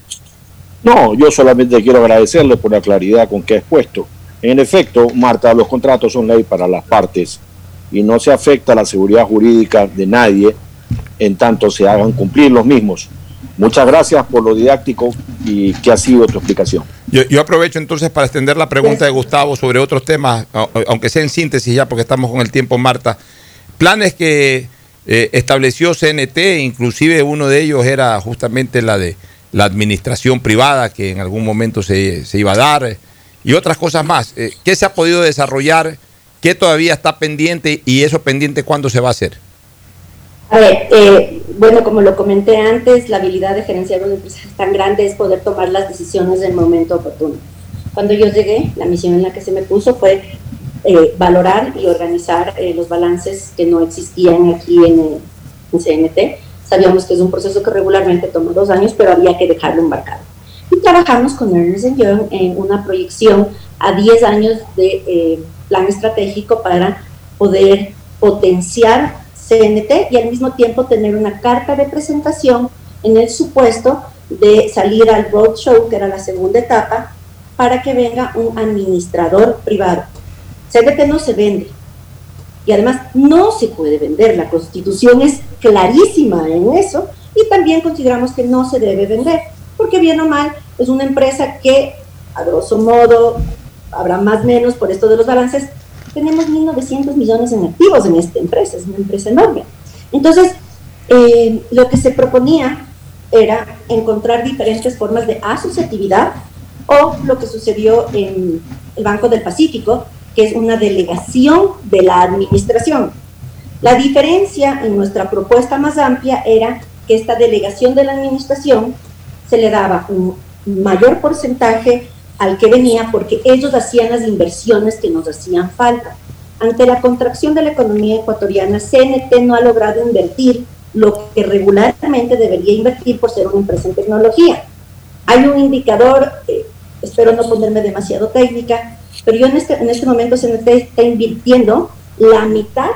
No, yo solamente quiero agradecerle por la claridad con que ha expuesto. En efecto, Marta, los contratos son ley para las partes y no se afecta la seguridad jurídica de nadie en tanto se hagan cumplir los mismos. Muchas gracias por lo didáctico y que ha sido tu explicación. Yo, yo aprovecho entonces para extender la pregunta de Gustavo sobre otros temas, aunque sea en síntesis ya, porque estamos con el tiempo, Marta. Planes que eh, estableció CNT, inclusive uno de ellos era justamente la de la administración privada, que en algún momento se, se iba a dar, y otras cosas más. Eh, ¿Qué se ha podido desarrollar? ¿Qué todavía está pendiente? ¿Y eso pendiente cuándo se va a hacer? A ver, eh, bueno, como lo comenté antes, la habilidad de gerenciar una empresa tan grande es poder tomar las decisiones en el momento oportuno. Cuando yo llegué, la misión en la que se me puso fue eh, valorar y organizar eh, los balances que no existían aquí en, en CNT. Sabíamos que es un proceso que regularmente toma dos años, pero había que dejarlo embarcado. Y trabajamos con Ernest Young en una proyección a 10 años de eh, plan estratégico para poder potenciar CNT y al mismo tiempo tener una carta de presentación en el supuesto de salir al roadshow, que era la segunda etapa, para que venga un administrador privado. CNT no se vende y además no se puede vender. La constitución es clarísima en eso y también consideramos que no se debe vender, porque bien o mal es una empresa que, a grosso modo, habrá más menos por esto de los balances, tenemos 1.900 millones en activos en esta empresa, es una empresa enorme. Entonces, eh, lo que se proponía era encontrar diferentes formas de asociatividad o lo que sucedió en el Banco del Pacífico, que es una delegación de la administración. La diferencia en nuestra propuesta más amplia era que esta delegación de la administración se le daba un mayor porcentaje al que venía porque ellos hacían las inversiones que nos hacían falta. Ante la contracción de la economía ecuatoriana, CNT no ha logrado invertir lo que regularmente debería invertir por ser una empresa en tecnología. Hay un indicador, eh, espero no ponerme demasiado técnica, pero yo en este, en este momento CNT está invirtiendo la mitad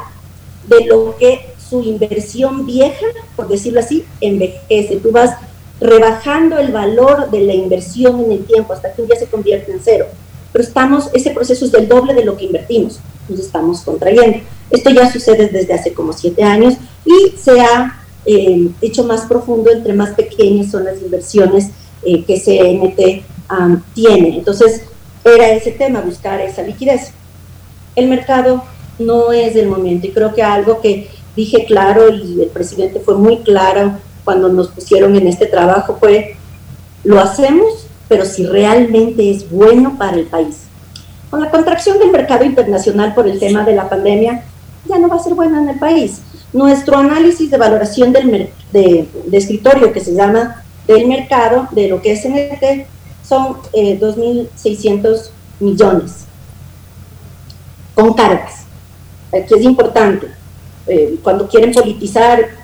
de lo que su inversión vieja, por decirlo así, envejece. Tú vas rebajando el valor de la inversión en el tiempo hasta que un día se convierte en cero. Pero estamos, ese proceso es del doble de lo que invertimos, nos estamos contrayendo. Esto ya sucede desde hace como siete años y se ha eh, hecho más profundo entre más pequeñas son las inversiones eh, que CNT um, tiene. Entonces, era ese tema, buscar esa liquidez. El mercado no es el momento y creo que algo que dije claro y el presidente fue muy claro cuando nos pusieron en este trabajo fue, lo hacemos, pero si realmente es bueno para el país. Con la contracción del mercado internacional por el tema de la pandemia, ya no va a ser bueno en el país. Nuestro análisis de valoración del de, de escritorio que se llama del mercado, de lo que es NT, son eh, 2.600 millones con cargas, que es importante. Eh, cuando quieren politizar,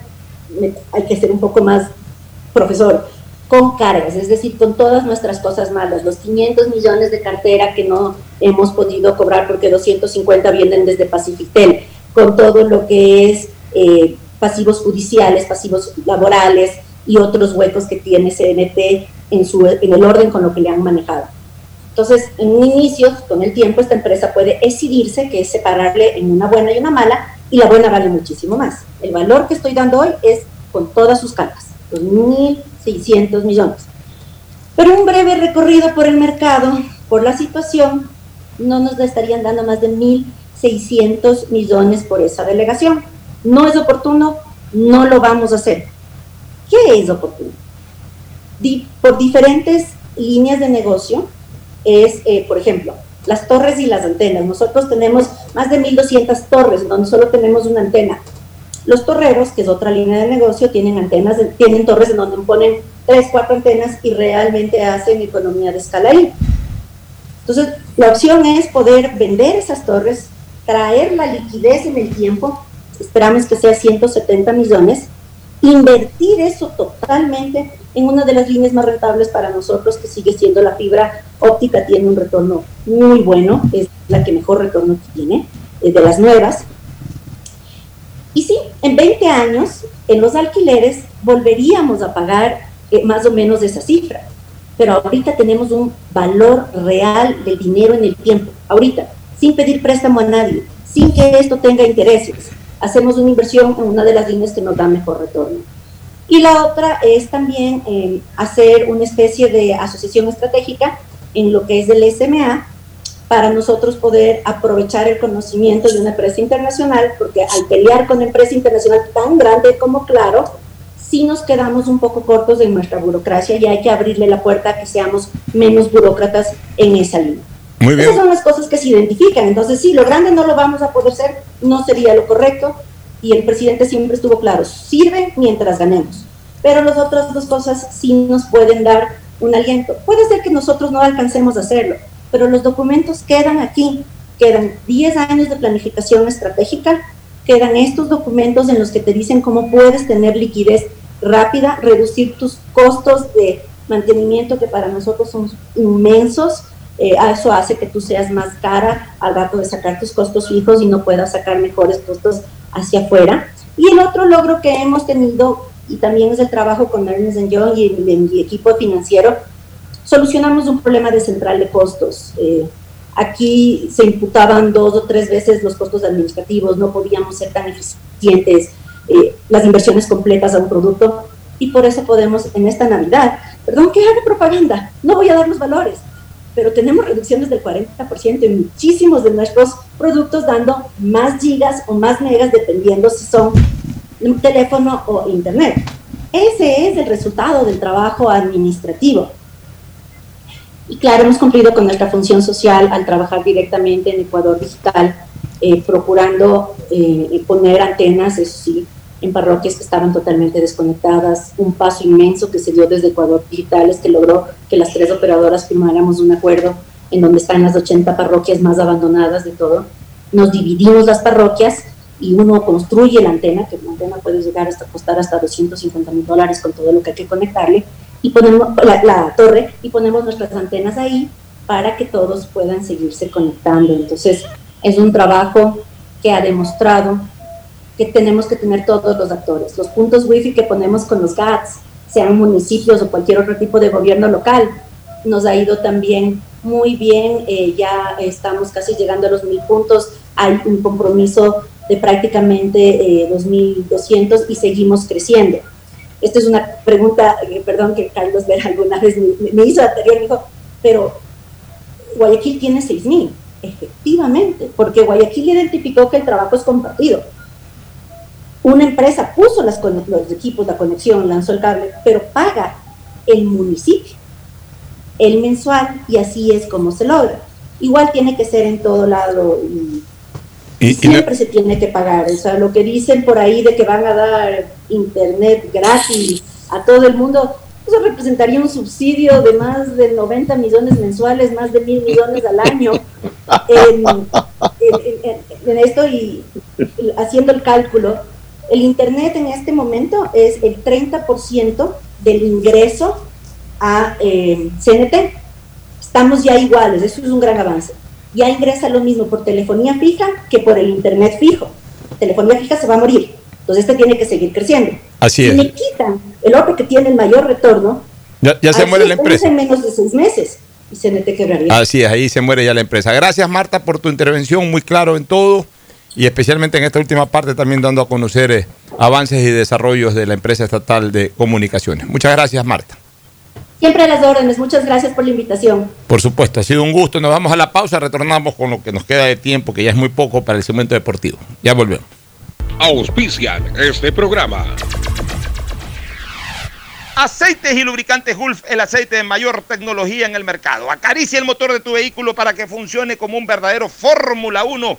hay que ser un poco más profesor, con cargas, es decir, con todas nuestras cosas malas, los 500 millones de cartera que no hemos podido cobrar porque 250 vienen desde Pacifitel, con todo lo que es eh, pasivos judiciales, pasivos laborales y otros huecos que tiene CNT en, su, en el orden con lo que le han manejado. Entonces, en un inicio, con el tiempo, esta empresa puede decidirse que es separarle en una buena y una mala, y la buena vale muchísimo más. El valor que estoy dando hoy es con todas sus cargas, 2.600 millones. Pero un breve recorrido por el mercado, por la situación, no nos estarían dando más de 1.600 millones por esa delegación. No es oportuno, no lo vamos a hacer. ¿Qué es oportuno? Di- por diferentes líneas de negocio, es, eh, por ejemplo, las torres y las antenas. Nosotros tenemos más de 1.200 torres, donde solo tenemos una antena. Los torreros, que es otra línea de negocio, tienen antenas, tienen torres en donde ponen tres, cuatro antenas y realmente hacen economía de escala ahí. Entonces, la opción es poder vender esas torres, traer la liquidez en el tiempo, esperamos que sea 170 millones, invertir eso totalmente en una de las líneas más rentables para nosotros, que sigue siendo la fibra óptica, tiene un retorno muy bueno, es la que mejor retorno tiene, es de las nuevas. Y sí, en 20 años, en los alquileres, volveríamos a pagar eh, más o menos esa cifra. Pero ahorita tenemos un valor real del dinero en el tiempo, ahorita, sin pedir préstamo a nadie, sin que esto tenga intereses. Hacemos una inversión en una de las líneas que nos da mejor retorno. Y la otra es también eh, hacer una especie de asociación estratégica en lo que es el SMA para nosotros poder aprovechar el conocimiento de una empresa internacional, porque al pelear con una empresa internacional tan grande como Claro, sí nos quedamos un poco cortos en nuestra burocracia y hay que abrirle la puerta a que seamos menos burócratas en esa línea. Muy bien. Esas son las cosas que se identifican. Entonces, sí, lo grande no lo vamos a poder ser, no sería lo correcto. Y el presidente siempre estuvo claro, sirve mientras ganemos. Pero las otras dos cosas sí nos pueden dar un aliento. Puede ser que nosotros no alcancemos a hacerlo, pero los documentos quedan aquí. Quedan 10 años de planificación estratégica, quedan estos documentos en los que te dicen cómo puedes tener liquidez rápida, reducir tus costos de mantenimiento que para nosotros son inmensos. Eh, eso hace que tú seas más cara al rato de sacar tus costos fijos y no puedas sacar mejores costos hacia afuera. Y el otro logro que hemos tenido, y también es el trabajo con Ernest Young y mi equipo financiero, solucionamos un problema de central de costos. Eh, aquí se imputaban dos o tres veces los costos administrativos, no podíamos ser tan eficientes, eh, las inversiones completas a un producto, y por eso podemos en esta Navidad, perdón que haga propaganda, no voy a dar los valores, pero tenemos reducciones del 40% en muchísimos de nuestros productos, dando más gigas o más megas, dependiendo si son teléfono o internet. Ese es el resultado del trabajo administrativo. Y claro, hemos cumplido con nuestra función social al trabajar directamente en Ecuador Digital, eh, procurando eh, poner antenas, eso sí, en parroquias que estaban totalmente desconectadas. Un paso inmenso que se dio desde Ecuador Digital es que logró que las tres operadoras firmáramos un acuerdo en donde están las 80 parroquias más abandonadas de todo. Nos dividimos las parroquias y uno construye la antena, que la antena puede llegar hasta costar hasta 250 mil dólares con todo lo que hay que conectarle, y ponemos la, torre y ponemos nuestras antenas ahí para que todos puedan seguirse conectando. Entonces, es un trabajo que ha demostrado que tenemos que tener todos los actores. Los puntos wifi que ponemos con los GATS, sean municipios o cualquier otro tipo de gobierno local, nos ha ido también muy bien. Eh, ya estamos casi llegando a los mil puntos. Hay un compromiso de prácticamente eh, 2.200 y seguimos creciendo. Esta es una pregunta, eh, perdón, que Carlos Vera alguna vez me, hizo anterior, me dijo, pero Guayaquil tiene 6.000. Efectivamente, porque Guayaquil identificó que el trabajo es compartido. Una empresa puso las, los equipos, la conexión, lanzó el cable, pero paga el municipio, el mensual, y así es como se logra. Igual tiene que ser en todo lado. Y, y, siempre se tiene que pagar. O sea, lo que dicen por ahí de que van a dar internet gratis a todo el mundo, eso representaría un subsidio de más de 90 millones mensuales, más de mil millones al año en, esto y haciendo el cálculo. El Internet en este momento es el 30% del ingreso a eh, CNT. Estamos ya iguales, eso es un gran avance ya ingresa lo mismo por telefonía fija que por el internet fijo. Telefonía fija se va a morir, entonces este tiene que seguir creciendo. Así es. Si le quitan el otro que tiene el mayor retorno, ya, se muere la empresa. En menos de seis meses y mete quebraría. Así es, ahí se muere ya la empresa. Gracias Marta por tu intervención, muy claro en todo y especialmente en esta última parte también dando a conocer eh, avances y desarrollos de la empresa estatal de comunicaciones. Muchas gracias Marta. Siempre a las órdenes. Muchas gracias por la invitación. Por supuesto, ha sido un gusto. Nos vamos a la pausa, retornamos con lo que nos queda de tiempo, que ya es muy poco para el segmento deportivo. Ya volvemos. Auspician este programa. Aceites y lubricantes Gulf, el aceite de mayor tecnología en el mercado. Acaricia el motor de tu vehículo para que funcione como un verdadero Fórmula 1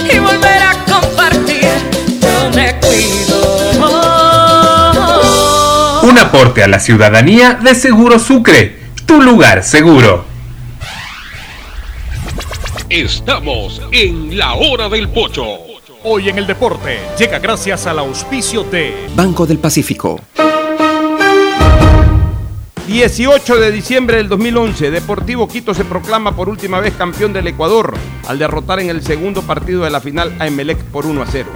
volver a compartir. Yo me cuido. Un aporte a la ciudadanía de Seguro Sucre, tu lugar seguro. Estamos en la hora del pocho. Hoy en el deporte llega gracias al auspicio de Banco del Pacífico. 18 de diciembre del 2011, Deportivo Quito se proclama por última vez campeón del Ecuador al derrotar en el segundo partido de la final a Emelec por 1 a 0.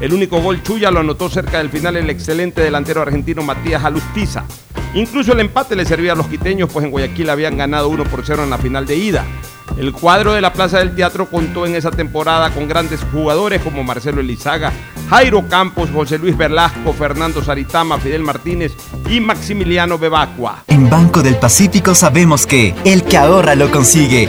El único gol Chuya lo anotó cerca del final el excelente delantero argentino Matías Alustiza. Incluso el empate le servía a los quiteños, pues en Guayaquil habían ganado 1 por 0 en la final de ida. El cuadro de la Plaza del Teatro contó en esa temporada con grandes jugadores como Marcelo Elizaga, Jairo Campos, José Luis Velasco, Fernando Saritama, Fidel Martínez y Maximiliano Bebacua. En Banco del Pacífico sabemos que el que ahorra lo consigue.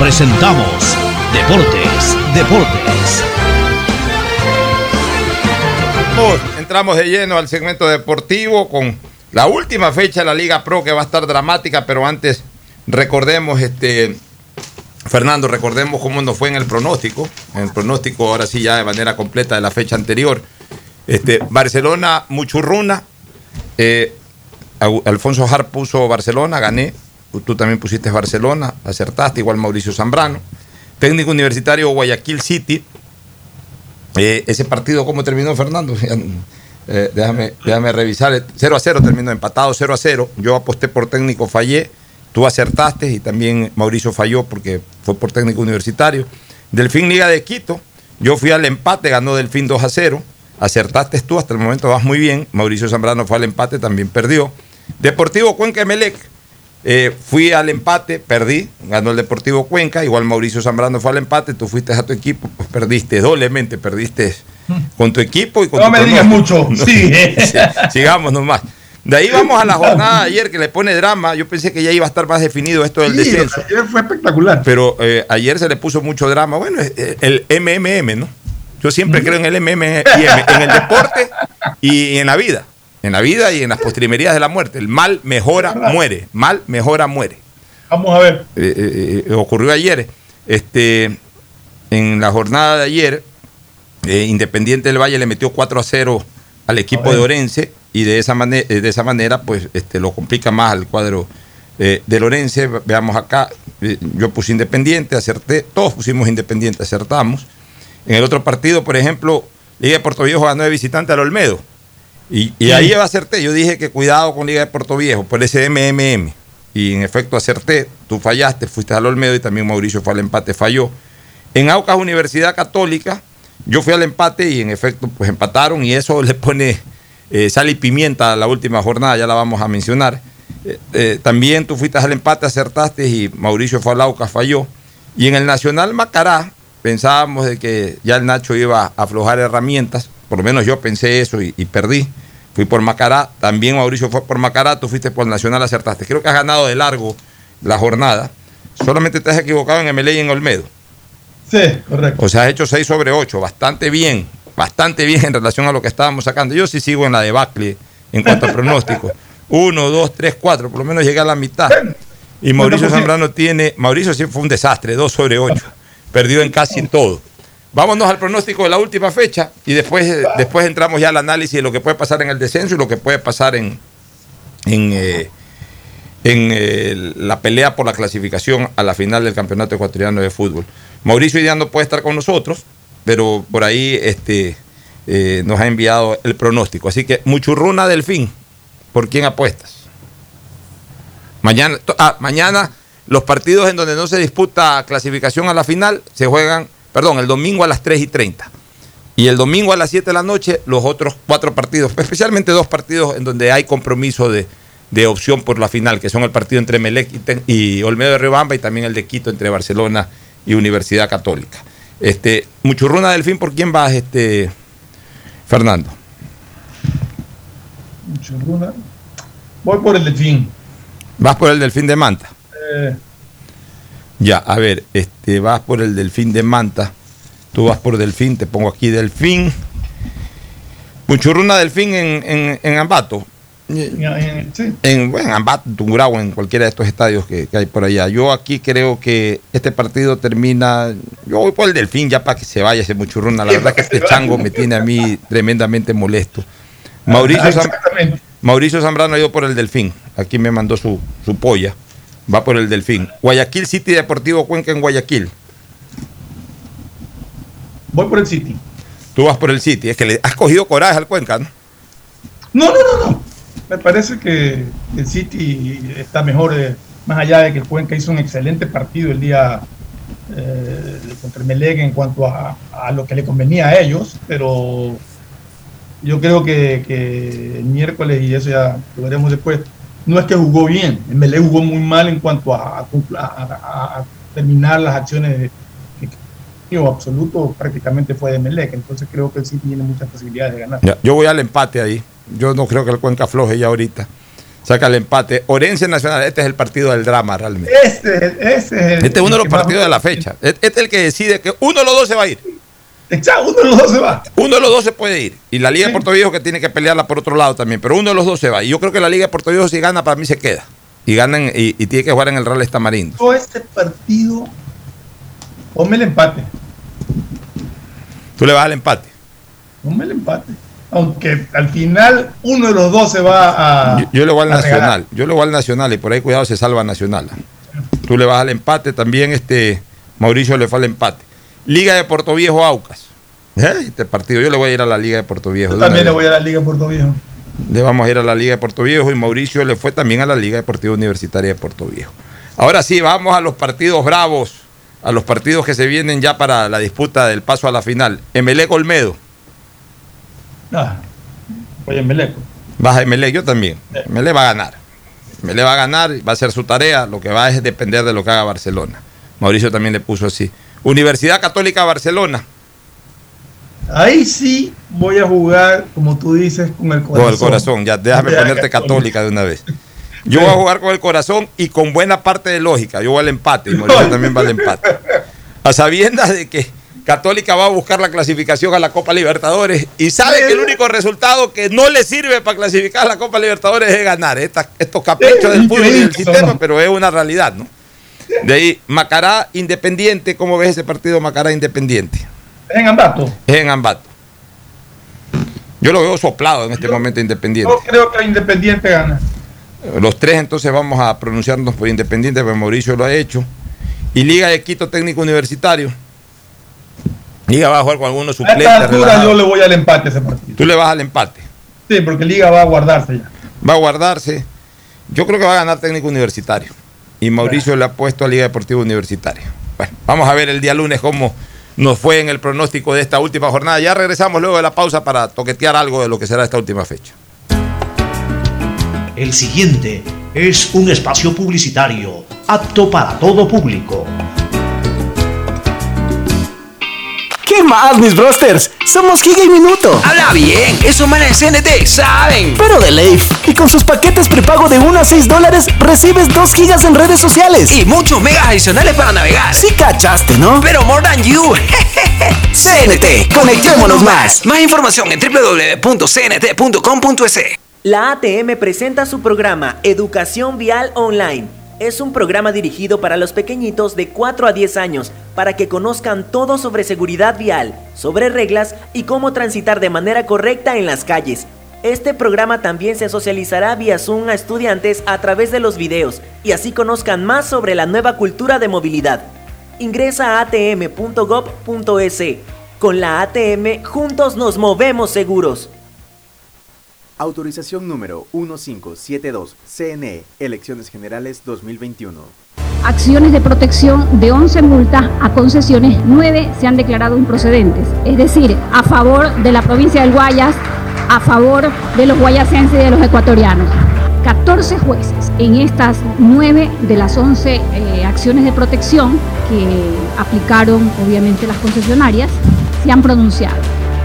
presentamos Deportes, Deportes. Entramos de lleno al segmento deportivo con la última fecha de la Liga Pro que va a estar dramática, pero antes recordemos este Fernando, recordemos cómo nos fue en el pronóstico. En el pronóstico, ahora sí, ya de manera completa de la fecha anterior. Este, Barcelona, Muchurruna. Eh, Alfonso Har puso Barcelona, gané. Tú también pusiste Barcelona, acertaste, igual Mauricio Zambrano. Técnico Universitario Guayaquil City. Eh, ese partido, ¿cómo terminó Fernando? Eh, déjame, déjame revisar. 0 a 0 terminó empatado 0 a 0. Yo aposté por técnico, fallé. Tú acertaste y también Mauricio falló porque fue por técnico universitario. Delfín Liga de Quito. Yo fui al empate, ganó Delfín 2 a 0. Acertaste tú, hasta el momento vas muy bien. Mauricio Zambrano fue al empate, también perdió. Deportivo Cuenca Emelec. Eh, fui al empate, perdí, ganó el Deportivo Cuenca, igual Mauricio Zambrano fue al empate, tú fuiste a tu equipo, pues perdiste doblemente, perdiste con tu equipo y con no tu me digas mucho, sí. Sigamos nomás. De ahí vamos a la jornada de ayer que le pone drama. Yo pensé que ya iba a estar más definido esto del Sí, descenso. ayer fue espectacular. Pero eh, ayer se le puso mucho drama. Bueno, es el MMM, ¿no? Yo siempre creo en el MMM, en el deporte y en la vida. En la vida y en las postrimerías de la muerte. El mal mejora, muere. Mal mejora, muere. Vamos a ver. Eh, eh, eh, ocurrió ayer. Este, en la jornada de ayer, eh, Independiente del Valle le metió 4 a 0 al equipo de Orense y de esa, manera de esa manera pues este, lo complica más al cuadro eh, de Lorense. Veamos acá, yo puse Independiente, acerté, todos pusimos Independiente, acertamos. En el otro partido, por ejemplo, Liga de Puerto Viejo ganó de visitante al Olmedo. Y, y ahí acerté. Yo dije que cuidado con Liga de Puerto Viejo por ese MMM. Y en efecto acerté. Tú fallaste, fuiste al Olmedo y también Mauricio fue al empate, falló. En Aucas Universidad Católica, yo fui al empate y en efecto pues empataron y eso le pone eh, sal y pimienta a la última jornada, ya la vamos a mencionar. Eh, eh, también tú fuiste al empate, acertaste y Mauricio fue al Aucas, falló. Y en el Nacional Macará pensábamos de que ya el Nacho iba a aflojar herramientas, por lo menos yo pensé eso y, y perdí. Fui por Macará, también Mauricio fue por Macará, tú fuiste por Nacional, acertaste. Creo que has ganado de largo la jornada. Solamente te has equivocado en MLE y en Olmedo. Sí, correcto. O sea, has hecho 6 sobre 8, bastante bien, bastante bien en relación a lo que estábamos sacando. Yo sí sigo en la debacle en cuanto a pronóstico. 1, 2, 3, 4, por lo menos llegué a la mitad. Y Mauricio pues, Zambrano tiene, Mauricio sí fue un desastre, 2 sobre 8, perdió en casi todo. Vámonos al pronóstico de la última fecha y después, después entramos ya al análisis de lo que puede pasar en el descenso y lo que puede pasar en, en, eh, en eh, la pelea por la clasificación a la final del Campeonato Ecuatoriano de Fútbol. Mauricio no puede estar con nosotros, pero por ahí este, eh, nos ha enviado el pronóstico. Así que Muchurruna Delfín, ¿por quién apuestas? Mañana, ah, mañana los partidos en donde no se disputa clasificación a la final se juegan, perdón, el domingo a las 3 y 30. Y el domingo a las 7 de la noche los otros cuatro partidos, especialmente dos partidos en donde hay compromiso de, de opción por la final, que son el partido entre Melec y, Olmedo de Rebamba y también el de Quito entre Barcelona y Universidad Católica. Este, Muchurruna Delfín, ¿por quién vas, este, Fernando? Muchurruna. Voy por el Delfín. ¿Vas por el Delfín de Manta? Eh, Ya, a ver, este, vas por el Delfín de Manta. Tú vas por Delfín, te pongo aquí Delfín. Muchurruna Delfín en, en, en Ambato. sí. En, en Ambato, en Tungurahua, en cualquiera de estos estadios que, que hay por allá. Yo aquí creo que este partido termina. Yo voy por el Delfín ya para que se vaya ese Muchurruna. La verdad que este chango me tiene a mí tremendamente molesto. Mauricio, Ah, Zam-. Mauricio Zambrano ha ido por el Delfín. Aquí me mandó su, su polla. Va por el Delfín. Guayaquil City Deportivo Cuenca en Guayaquil. Voy por el City. Tú vas por el City. Es que le has cogido coraje al Cuenca, ¿no? No, no, no, no. Me parece que el City está mejor, eh, más allá de que el Cuenca hizo un excelente partido el día eh, contra el Melec en cuanto a, a lo que le convenía a ellos, pero yo creo que, que el miércoles, y eso ya lo veremos después, no es que jugó bien, el Melec jugó muy mal en cuanto a, a- a- a terminar las acciones de, absoluto prácticamente fue de Melec, entonces creo que City tiene muchas posibilidades de ganar. Ya, yo voy al empate ahí. Yo no creo que el Cuenca floje ya ahorita. Saca el empate. Orense Nacional, este es el partido del drama realmente. Este, ese es el- Este es uno de los partidos de la fecha. Este es el que decide que uno de los dos se va a ir. Uno de los dos se va. Uno de los dos se puede ir. Y la Liga de Puerto Viejo que tiene que pelearla por otro lado también. Pero uno de los dos se va. Y yo creo que la Liga de Puerto Viejo si gana, para mí se queda. Y ganan y, y tiene que jugar en el Real Estamarindo. Todo este partido, ponme el empate, Tú le vas al empate. ponme el empate. Aunque al final uno de los dos se va a. Yo, yo le voy al regalar. Nacional. Yo le voy al Nacional y por ahí cuidado se salva Nacional. Tú le vas al empate. También este Mauricio le fue al empate. Liga de Puerto Viejo Aucas. ¿Eh? Este partido. Yo le voy a ir a la Liga de Puerto Viejo. Yo también le voy a la Liga de Puerto Viejo. Le vamos a ir a la Liga de Puerto Viejo y Mauricio le fue también a la Liga Deportiva Universitaria de Puerto Viejo. Ahora sí, vamos a los partidos bravos, a los partidos que se vienen ya para la disputa del paso a la final. Emelec Olmedo. Ah, voy en Meleco. Baja Emelec, yo también. Emelec va a ganar. Emelec va a ganar, va a hacer su tarea. Lo que va es depender de lo que haga Barcelona. Mauricio también le puso así. Universidad Católica Barcelona. Ahí sí voy a jugar, como tú dices, con el corazón. Con el corazón, ya déjame Ya, ponerte católica de una vez. Yo voy a jugar con el corazón y con buena parte de lógica. Yo voy al empate y Mauricio también va al empate. A sabiendas de que Católica va a buscar la clasificación a la Copa Libertadores y sabe que el único resultado que no le sirve para clasificar a la Copa Libertadores es ganar. Estos caprichos del fútbol y del sistema, pero es una realidad, ¿no? De ahí, Macará Independiente, ¿cómo ves ese partido Macará Independiente? En Ambato. Es en Ambato. Yo lo veo soplado en este momento Independiente. Yo creo que Independiente gana. Los tres entonces vamos a pronunciarnos por Independiente, porque Mauricio lo ha hecho. Y Liga de Quito Técnico Universitario. Liga va a jugar con algunos A esta suplentes. altura yo le voy al empate a ese partido. Tú le vas al empate. Sí, porque Liga va a guardarse ya. Va a guardarse. Yo creo que va a ganar Técnico Universitario. Y Mauricio le ha puesto a Liga Deportiva Universitaria. Bueno, vamos a ver el día lunes cómo nos fue en el pronóstico de esta última jornada. Ya regresamos luego de la pausa para toquetear algo de lo que será esta última fecha. El siguiente es un espacio publicitario apto para todo público. ¿Qué más, mis brosters? Somos Giga y Minuto. Habla bien, esos manes de CNT saben. Pero de Leif. Y con sus paquetes prepago de 1 a 6 dólares, recibes 2 gigas en redes sociales. Y muchos megas adicionales para navegar. Sí cachaste, ¿no? Pero more than you. CNT, conectémonos más. Más información en www.cnt.com.es. La ATM presenta su programa Educación Vial Online. Es un programa dirigido para los pequeñitos de 4 a 10 años para que conozcan todo sobre seguridad vial, sobre reglas y cómo transitar de manera correcta en las calles. Este programa también se socializará vía Zoom a estudiantes a través de los videos y así conozcan más sobre la nueva cultura de movilidad. Ingresa a atm.gov.es. Con la ATM, juntos nos movemos seguros. Autorización número 1572, CNE, Elecciones Generales 2021. Acciones de protección de 11 multas a concesiones, 9 se han declarado improcedentes. Es decir, a favor de la provincia del Guayas, a favor de los guayasenses y de los ecuatorianos. 14 jueces en estas 9 de las 11 eh, acciones de protección que aplicaron obviamente las concesionarias se han pronunciado.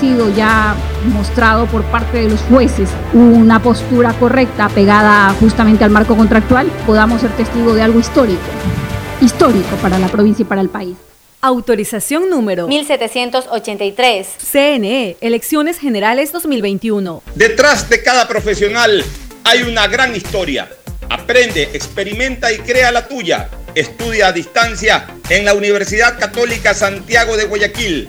sido ya mostrado por parte de los jueces una postura correcta pegada justamente al marco contractual, podamos ser testigos de algo histórico, histórico para la provincia y para el país. Autorización número 1783. CNE, Elecciones Generales 2021. Detrás de cada profesional hay una gran historia. Aprende, experimenta y crea la tuya. Estudia a distancia en la Universidad Católica Santiago de Guayaquil.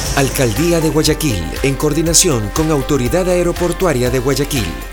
Alcaldía de Guayaquil, en coordinación con Autoridad Aeroportuaria de Guayaquil.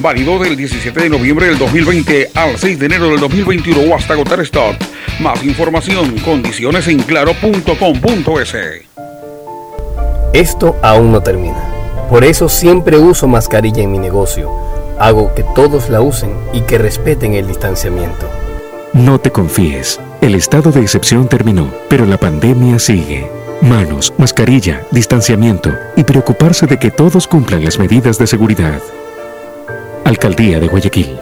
válido del 17 de noviembre del 2020 al 6 de enero del 2021 o hasta agotar stock. Más información, condiciones en claro.com.es. Esto aún no termina. Por eso siempre uso mascarilla en mi negocio. Hago que todos la usen y que respeten el distanciamiento. No te confíes. El estado de excepción terminó, pero la pandemia sigue. Manos, mascarilla, distanciamiento y preocuparse de que todos cumplan las medidas de seguridad. Alcaldía de Guayaquil.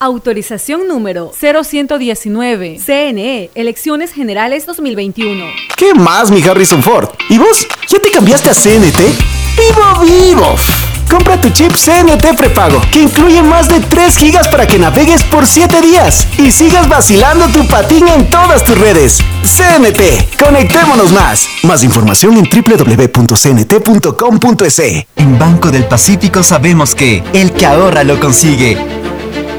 Autorización número 0119. CNE, Elecciones Generales 2021. ¿Qué más, mi Harrison Ford? ¿Y vos? ¿Ya te cambiaste a CNT? ¡Vivo, vivo! Compra tu chip CNT prepago, que incluye más de 3 gigas para que navegues por 7 días y sigas vacilando tu patín en todas tus redes. CNT, conectémonos más. Más información en www.cnt.com.es. En Banco del Pacífico sabemos que el que ahorra lo consigue.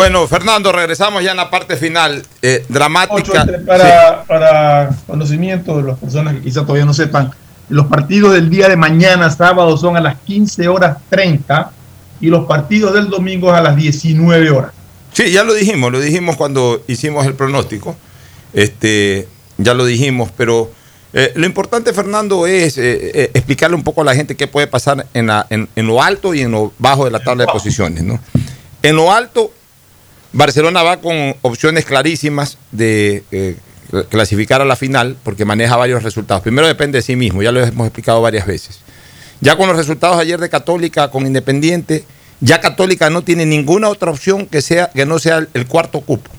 Bueno, Fernando, regresamos ya en la parte final. Eh, dramática. Entre- para, para conocimiento de las personas que quizá todavía no sepan, los partidos del día de mañana, sábado, son a las 15 horas 30 y los partidos del domingo a las 19 horas. Sí, ya lo dijimos, lo dijimos cuando hicimos el pronóstico. Este, ya lo dijimos, pero eh, lo importante, Fernando, es eh, eh, explicarle un poco a la gente qué puede pasar en, la- en- en lo alto y en lo bajo de la tabla de posiciones. ¿no? En lo alto, Barcelona va con opciones clarísimas de eh, clasificar a la final porque maneja varios resultados. Primero depende de sí mismo, ya lo hemos explicado varias veces. Ya con los resultados ayer de Católica con Independiente, ya Católica no tiene ninguna otra opción que, sea, que no sea el, cuarto cupo.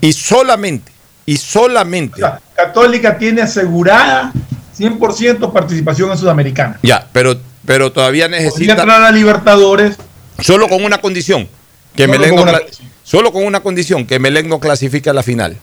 Y solamente, y solamente, Católica tiene asegurada 100% participación en Sudamericana. ya, pero, pero todavía Podría necesita, entrar a Libertadores. solo con una condición, que Solo una cla- solo con una condición, que Melec no clasifique a la final.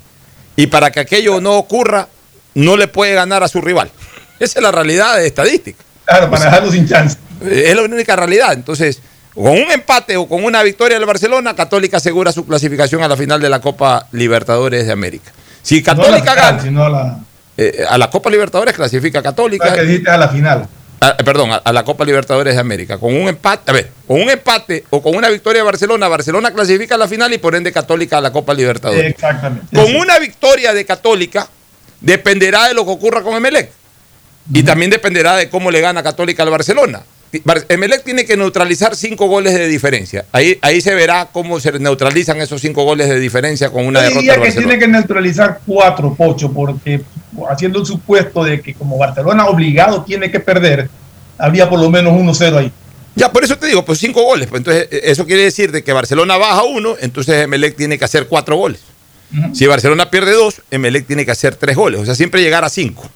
Y para que aquello no ocurra, no le puede ganar a su rival. Esa es la realidad de estadística. Claro, para dejarlo sin chance. Es la única realidad. Entonces, con un empate o con una victoria del Barcelona, Católica asegura su clasificación a la final de la Copa Libertadores de América. Si No la Católica final, gana, sino la, eh, a la Copa Libertadores clasifica Católica. la que dijiste a la final. Eh, perdón, a, a la Copa Libertadores de América. Con un empate, a ver, con un empate o con una victoria de Barcelona, Barcelona clasifica a la final y por ende Católica a la Copa Libertadores. Exactamente. Con una victoria de Católica, dependerá de lo que ocurra con Emelec. Y también dependerá de cómo le gana Católica al Barcelona. Bar- Emelec tiene que neutralizar cinco goles de diferencia. Ahí, ahí se verá cómo se neutralizan esos cinco goles de diferencia con una Yo derrota diría que Barcelona. tiene que neutralizar cuatro, Pocho, porque haciendo el supuesto de que como Barcelona obligado tiene que perder, habría por lo menos 1-0 ahí. Ya, por eso te digo, pues cinco goles. Pues entonces, eh, eso quiere decir de que Barcelona baja uno, entonces Emelec tiene que hacer cuatro goles. Si Barcelona pierde dos, Emelec tiene que hacer tres goles. O sea, siempre llegar a cinco.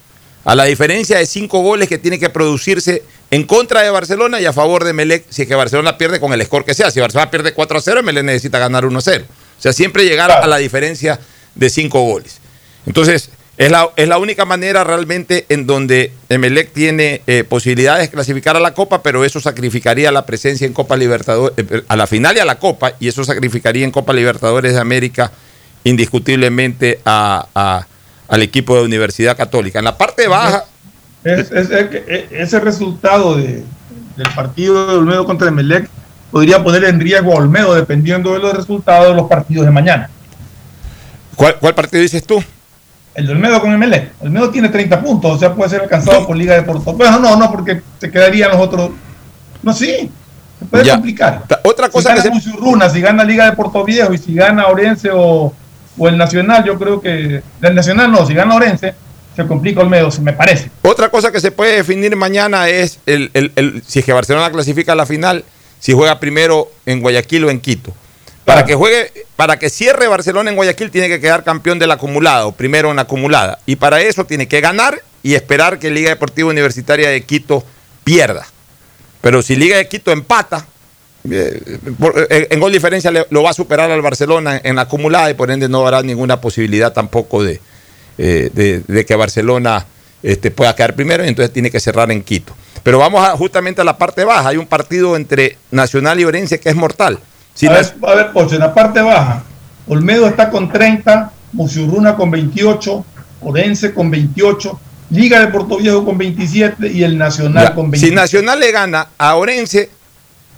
A la diferencia de cinco goles que tiene que producirse en contra de Barcelona y a favor de Emelec si es que Barcelona pierde con el score que sea. Si Barcelona pierde 4 a 0, Emelec necesita ganar 1 a 0. O sea, siempre llegar a la diferencia de cinco goles. Entonces, es la, es la única manera realmente en donde Emelec tiene eh, posibilidades de clasificar a la Copa, pero eso sacrificaría la presencia en Copa Libertadores, eh, a la final y a la Copa, y eso sacrificaría en Copa Libertadores de América indiscutiblemente a- a- al equipo de Universidad Católica. En la parte baja, Es- es- eh, ese resultado de- del partido de Olmedo contra Emelec podría poner en riesgo a Olmedo dependiendo de los resultados de los partidos de mañana. ¿cuál, cuál partido dices tú? El de Olmedo con Emelec. Olmedo tiene 30 puntos, o sea, puede ser alcanzado por Liga de Porto. Bueno, no, no, porque se quedarían los otros. No, sí, se puede Ya. complicar. Otra cosa si que gana Musurruna, si gana Liga de Porto Viejo y si gana Orense o, o el Nacional, yo creo que. El Nacional no, si gana Orense, se complica Olmedo, se me parece. Otra cosa que se puede definir mañana es el, el- el- si es que Barcelona clasifica a la final, si juega primero en Guayaquil o en Quito. Para que juegue, para que cierre Barcelona en Guayaquil tiene que quedar campeón del acumulado, primero en la acumulada. Y para eso tiene que ganar y esperar que Liga Deportiva Universitaria de Quito pierda. Pero si Liga de Quito empata, eh, eh, en gol diferencia lo va a superar al Barcelona en la acumulada y por ende no habrá ninguna posibilidad tampoco de, eh, de, de que Barcelona este, pueda quedar primero y entonces tiene que cerrar en Quito. Pero vamos a- justamente a la parte baja. Hay un partido entre Nacional y Orense que es mortal. Si a, ver, a ver, Pocho, en la parte baja, Olmedo está con 30, Musurruna con 28, Orense con 28, Liga de Porto Viejo con 27 y el Nacional Ya, con si 27. Nacional le gana a Orense,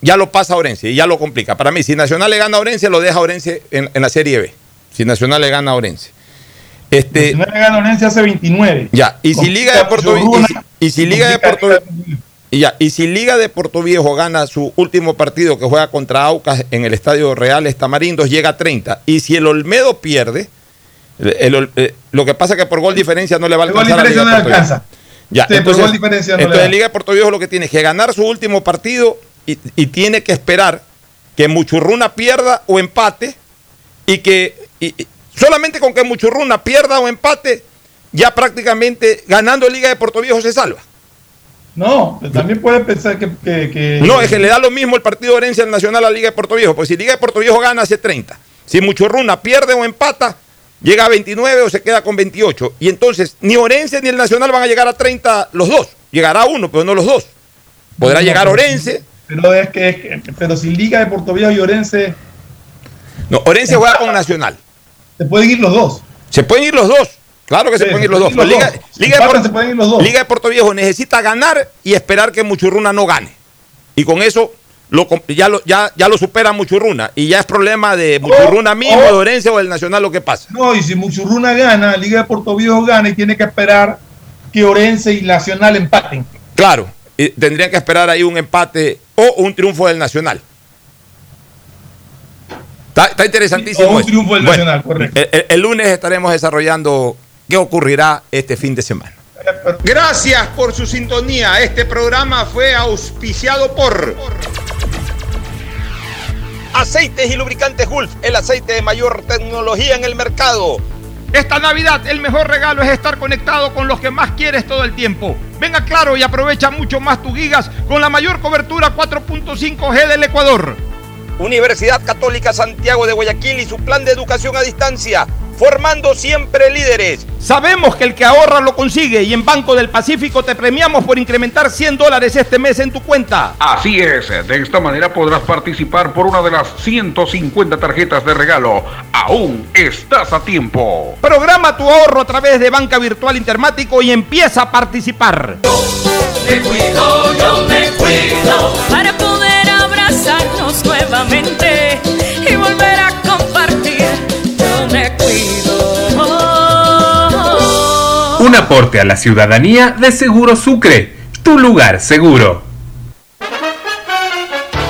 ya lo pasa a Orense y ya lo complica. Para mí, si Nacional le gana a Orense, lo deja a Orense en, en la Serie B. Si Nacional le gana a Orense. Este, Nacional le gana a Orense hace 29. Ya, y si Liga de Puerto Viejo Musurruna, y si, y si Liga de Puerto y ya, y si Liga de Puerto Viejo gana su último partido que juega contra Aucas en el Estadio Reales Tamarindos, llega a 30. Y si el Olmedo pierde, el- el Ol- eh, lo que pasa es que por gol diferencia no le va a El gol alcanzar a diferencia Liga no le alcanza. Ya, Sí, por entonces, gol diferencia no le entonces da. Liga de Puerto Viejo lo que tiene es que ganar su último partido y, y tiene que esperar que Muchurruna pierda o empate y que y- y solamente con que Muchurruna pierda o empate, ya prácticamente ganando Liga de Puerto Viejo se salva. No, también puede pensar que, que- que- No, es que le da lo mismo el partido de herencia al Nacional a la Liga de Puerto Viejo. Pues si Liga de Puerto Viejo gana, hace 30. Si Muchurruna pierde o empata, llega a 29 o se queda con 28. Y entonces ni Orense ni el Nacional van a llegar a 30 los dos. Llegará uno, pero no los dos. Podrá No, llegar Orense. Pero es que, es que- pero si Liga de Puerto Viejo y Orense No, Orense juega con Nacional. se pueden ir los dos. Se pueden ir los dos. Claro que se pueden ir los dos. los Liga, dos. Si Liga de Puerto, se pueden ir los dos. Liga de Puerto Viejo necesita ganar y esperar que Muchurruna no gane. Y con eso lo, ya, lo, ya, ya lo supera Muchurruna. Y ya es problema de Muchurruna mismo, oh. de Orense o del Nacional lo que pasa. No, y si Muchurruna gana, Liga de Puerto Viejo gana y tiene que esperar que Orense y Nacional empaten. Claro, y tendrían que esperar ahí un empate o un triunfo del Nacional. Está, está interesantísimo. O un triunfo del Nacional, correcto. El, el- el lunes estaremos desarrollando qué ocurrirá este fin de semana. Gracias por su sintonía. Este programa fue auspiciado por Aceites y lubricantes Gulf, el aceite de mayor tecnología en el mercado. Esta Navidad el mejor regalo es estar conectado con los que más quieres todo el tiempo. Venga claro y aprovecha mucho más tus gigas con la mayor cobertura 4.5G del Ecuador. Universidad Católica Santiago de Guayaquil y su plan de educación a distancia, formando siempre líderes. Sabemos que el que ahorra lo consigue y en Banco del Pacífico te premiamos por incrementar 100 dólares este mes en tu cuenta. Así es, de esta manera podrás participar por una de las 150 tarjetas de regalo. Aún estás a tiempo. Programa tu ahorro a través de Banca Virtual Intermático y empieza a participar. Me cuido, yo me cuido para poder abrazarnos nuevamente y volver a compartir. Yo me cuido. Un aporte a la ciudadanía de Seguro Sucre, tu lugar seguro.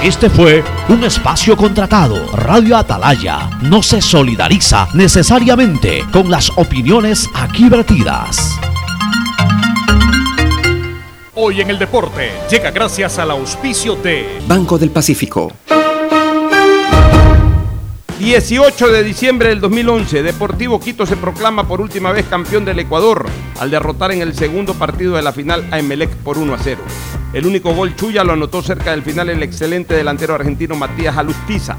Este fue un espacio contratado. Radio Atalaya no se solidariza necesariamente con las opiniones aquí vertidas. Hoy en el deporte llega gracias al auspicio de Banco del Pacífico. 18 de diciembre del 2011, Deportivo Quito se proclama por última vez campeón del Ecuador al derrotar en el segundo partido de la final a Emelec por 1 a 0. El único gol Chuya lo anotó cerca del final el excelente delantero argentino Matías Alustiza.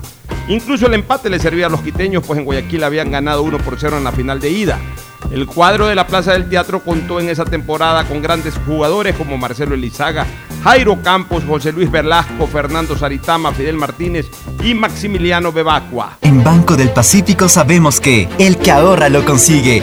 Incluso el empate le servía a los quiteños, pues en Guayaquil habían ganado 1 por 0 en la final de ida. El cuadro de la Plaza del Teatro contó en esa temporada con grandes jugadores como Marcelo Elizaga, Jairo Campos, José Luis Velasco, Fernando Saritama, Fidel Martínez y Maximiliano Bebacua. En Banco del Pacífico sabemos que el que ahorra lo consigue.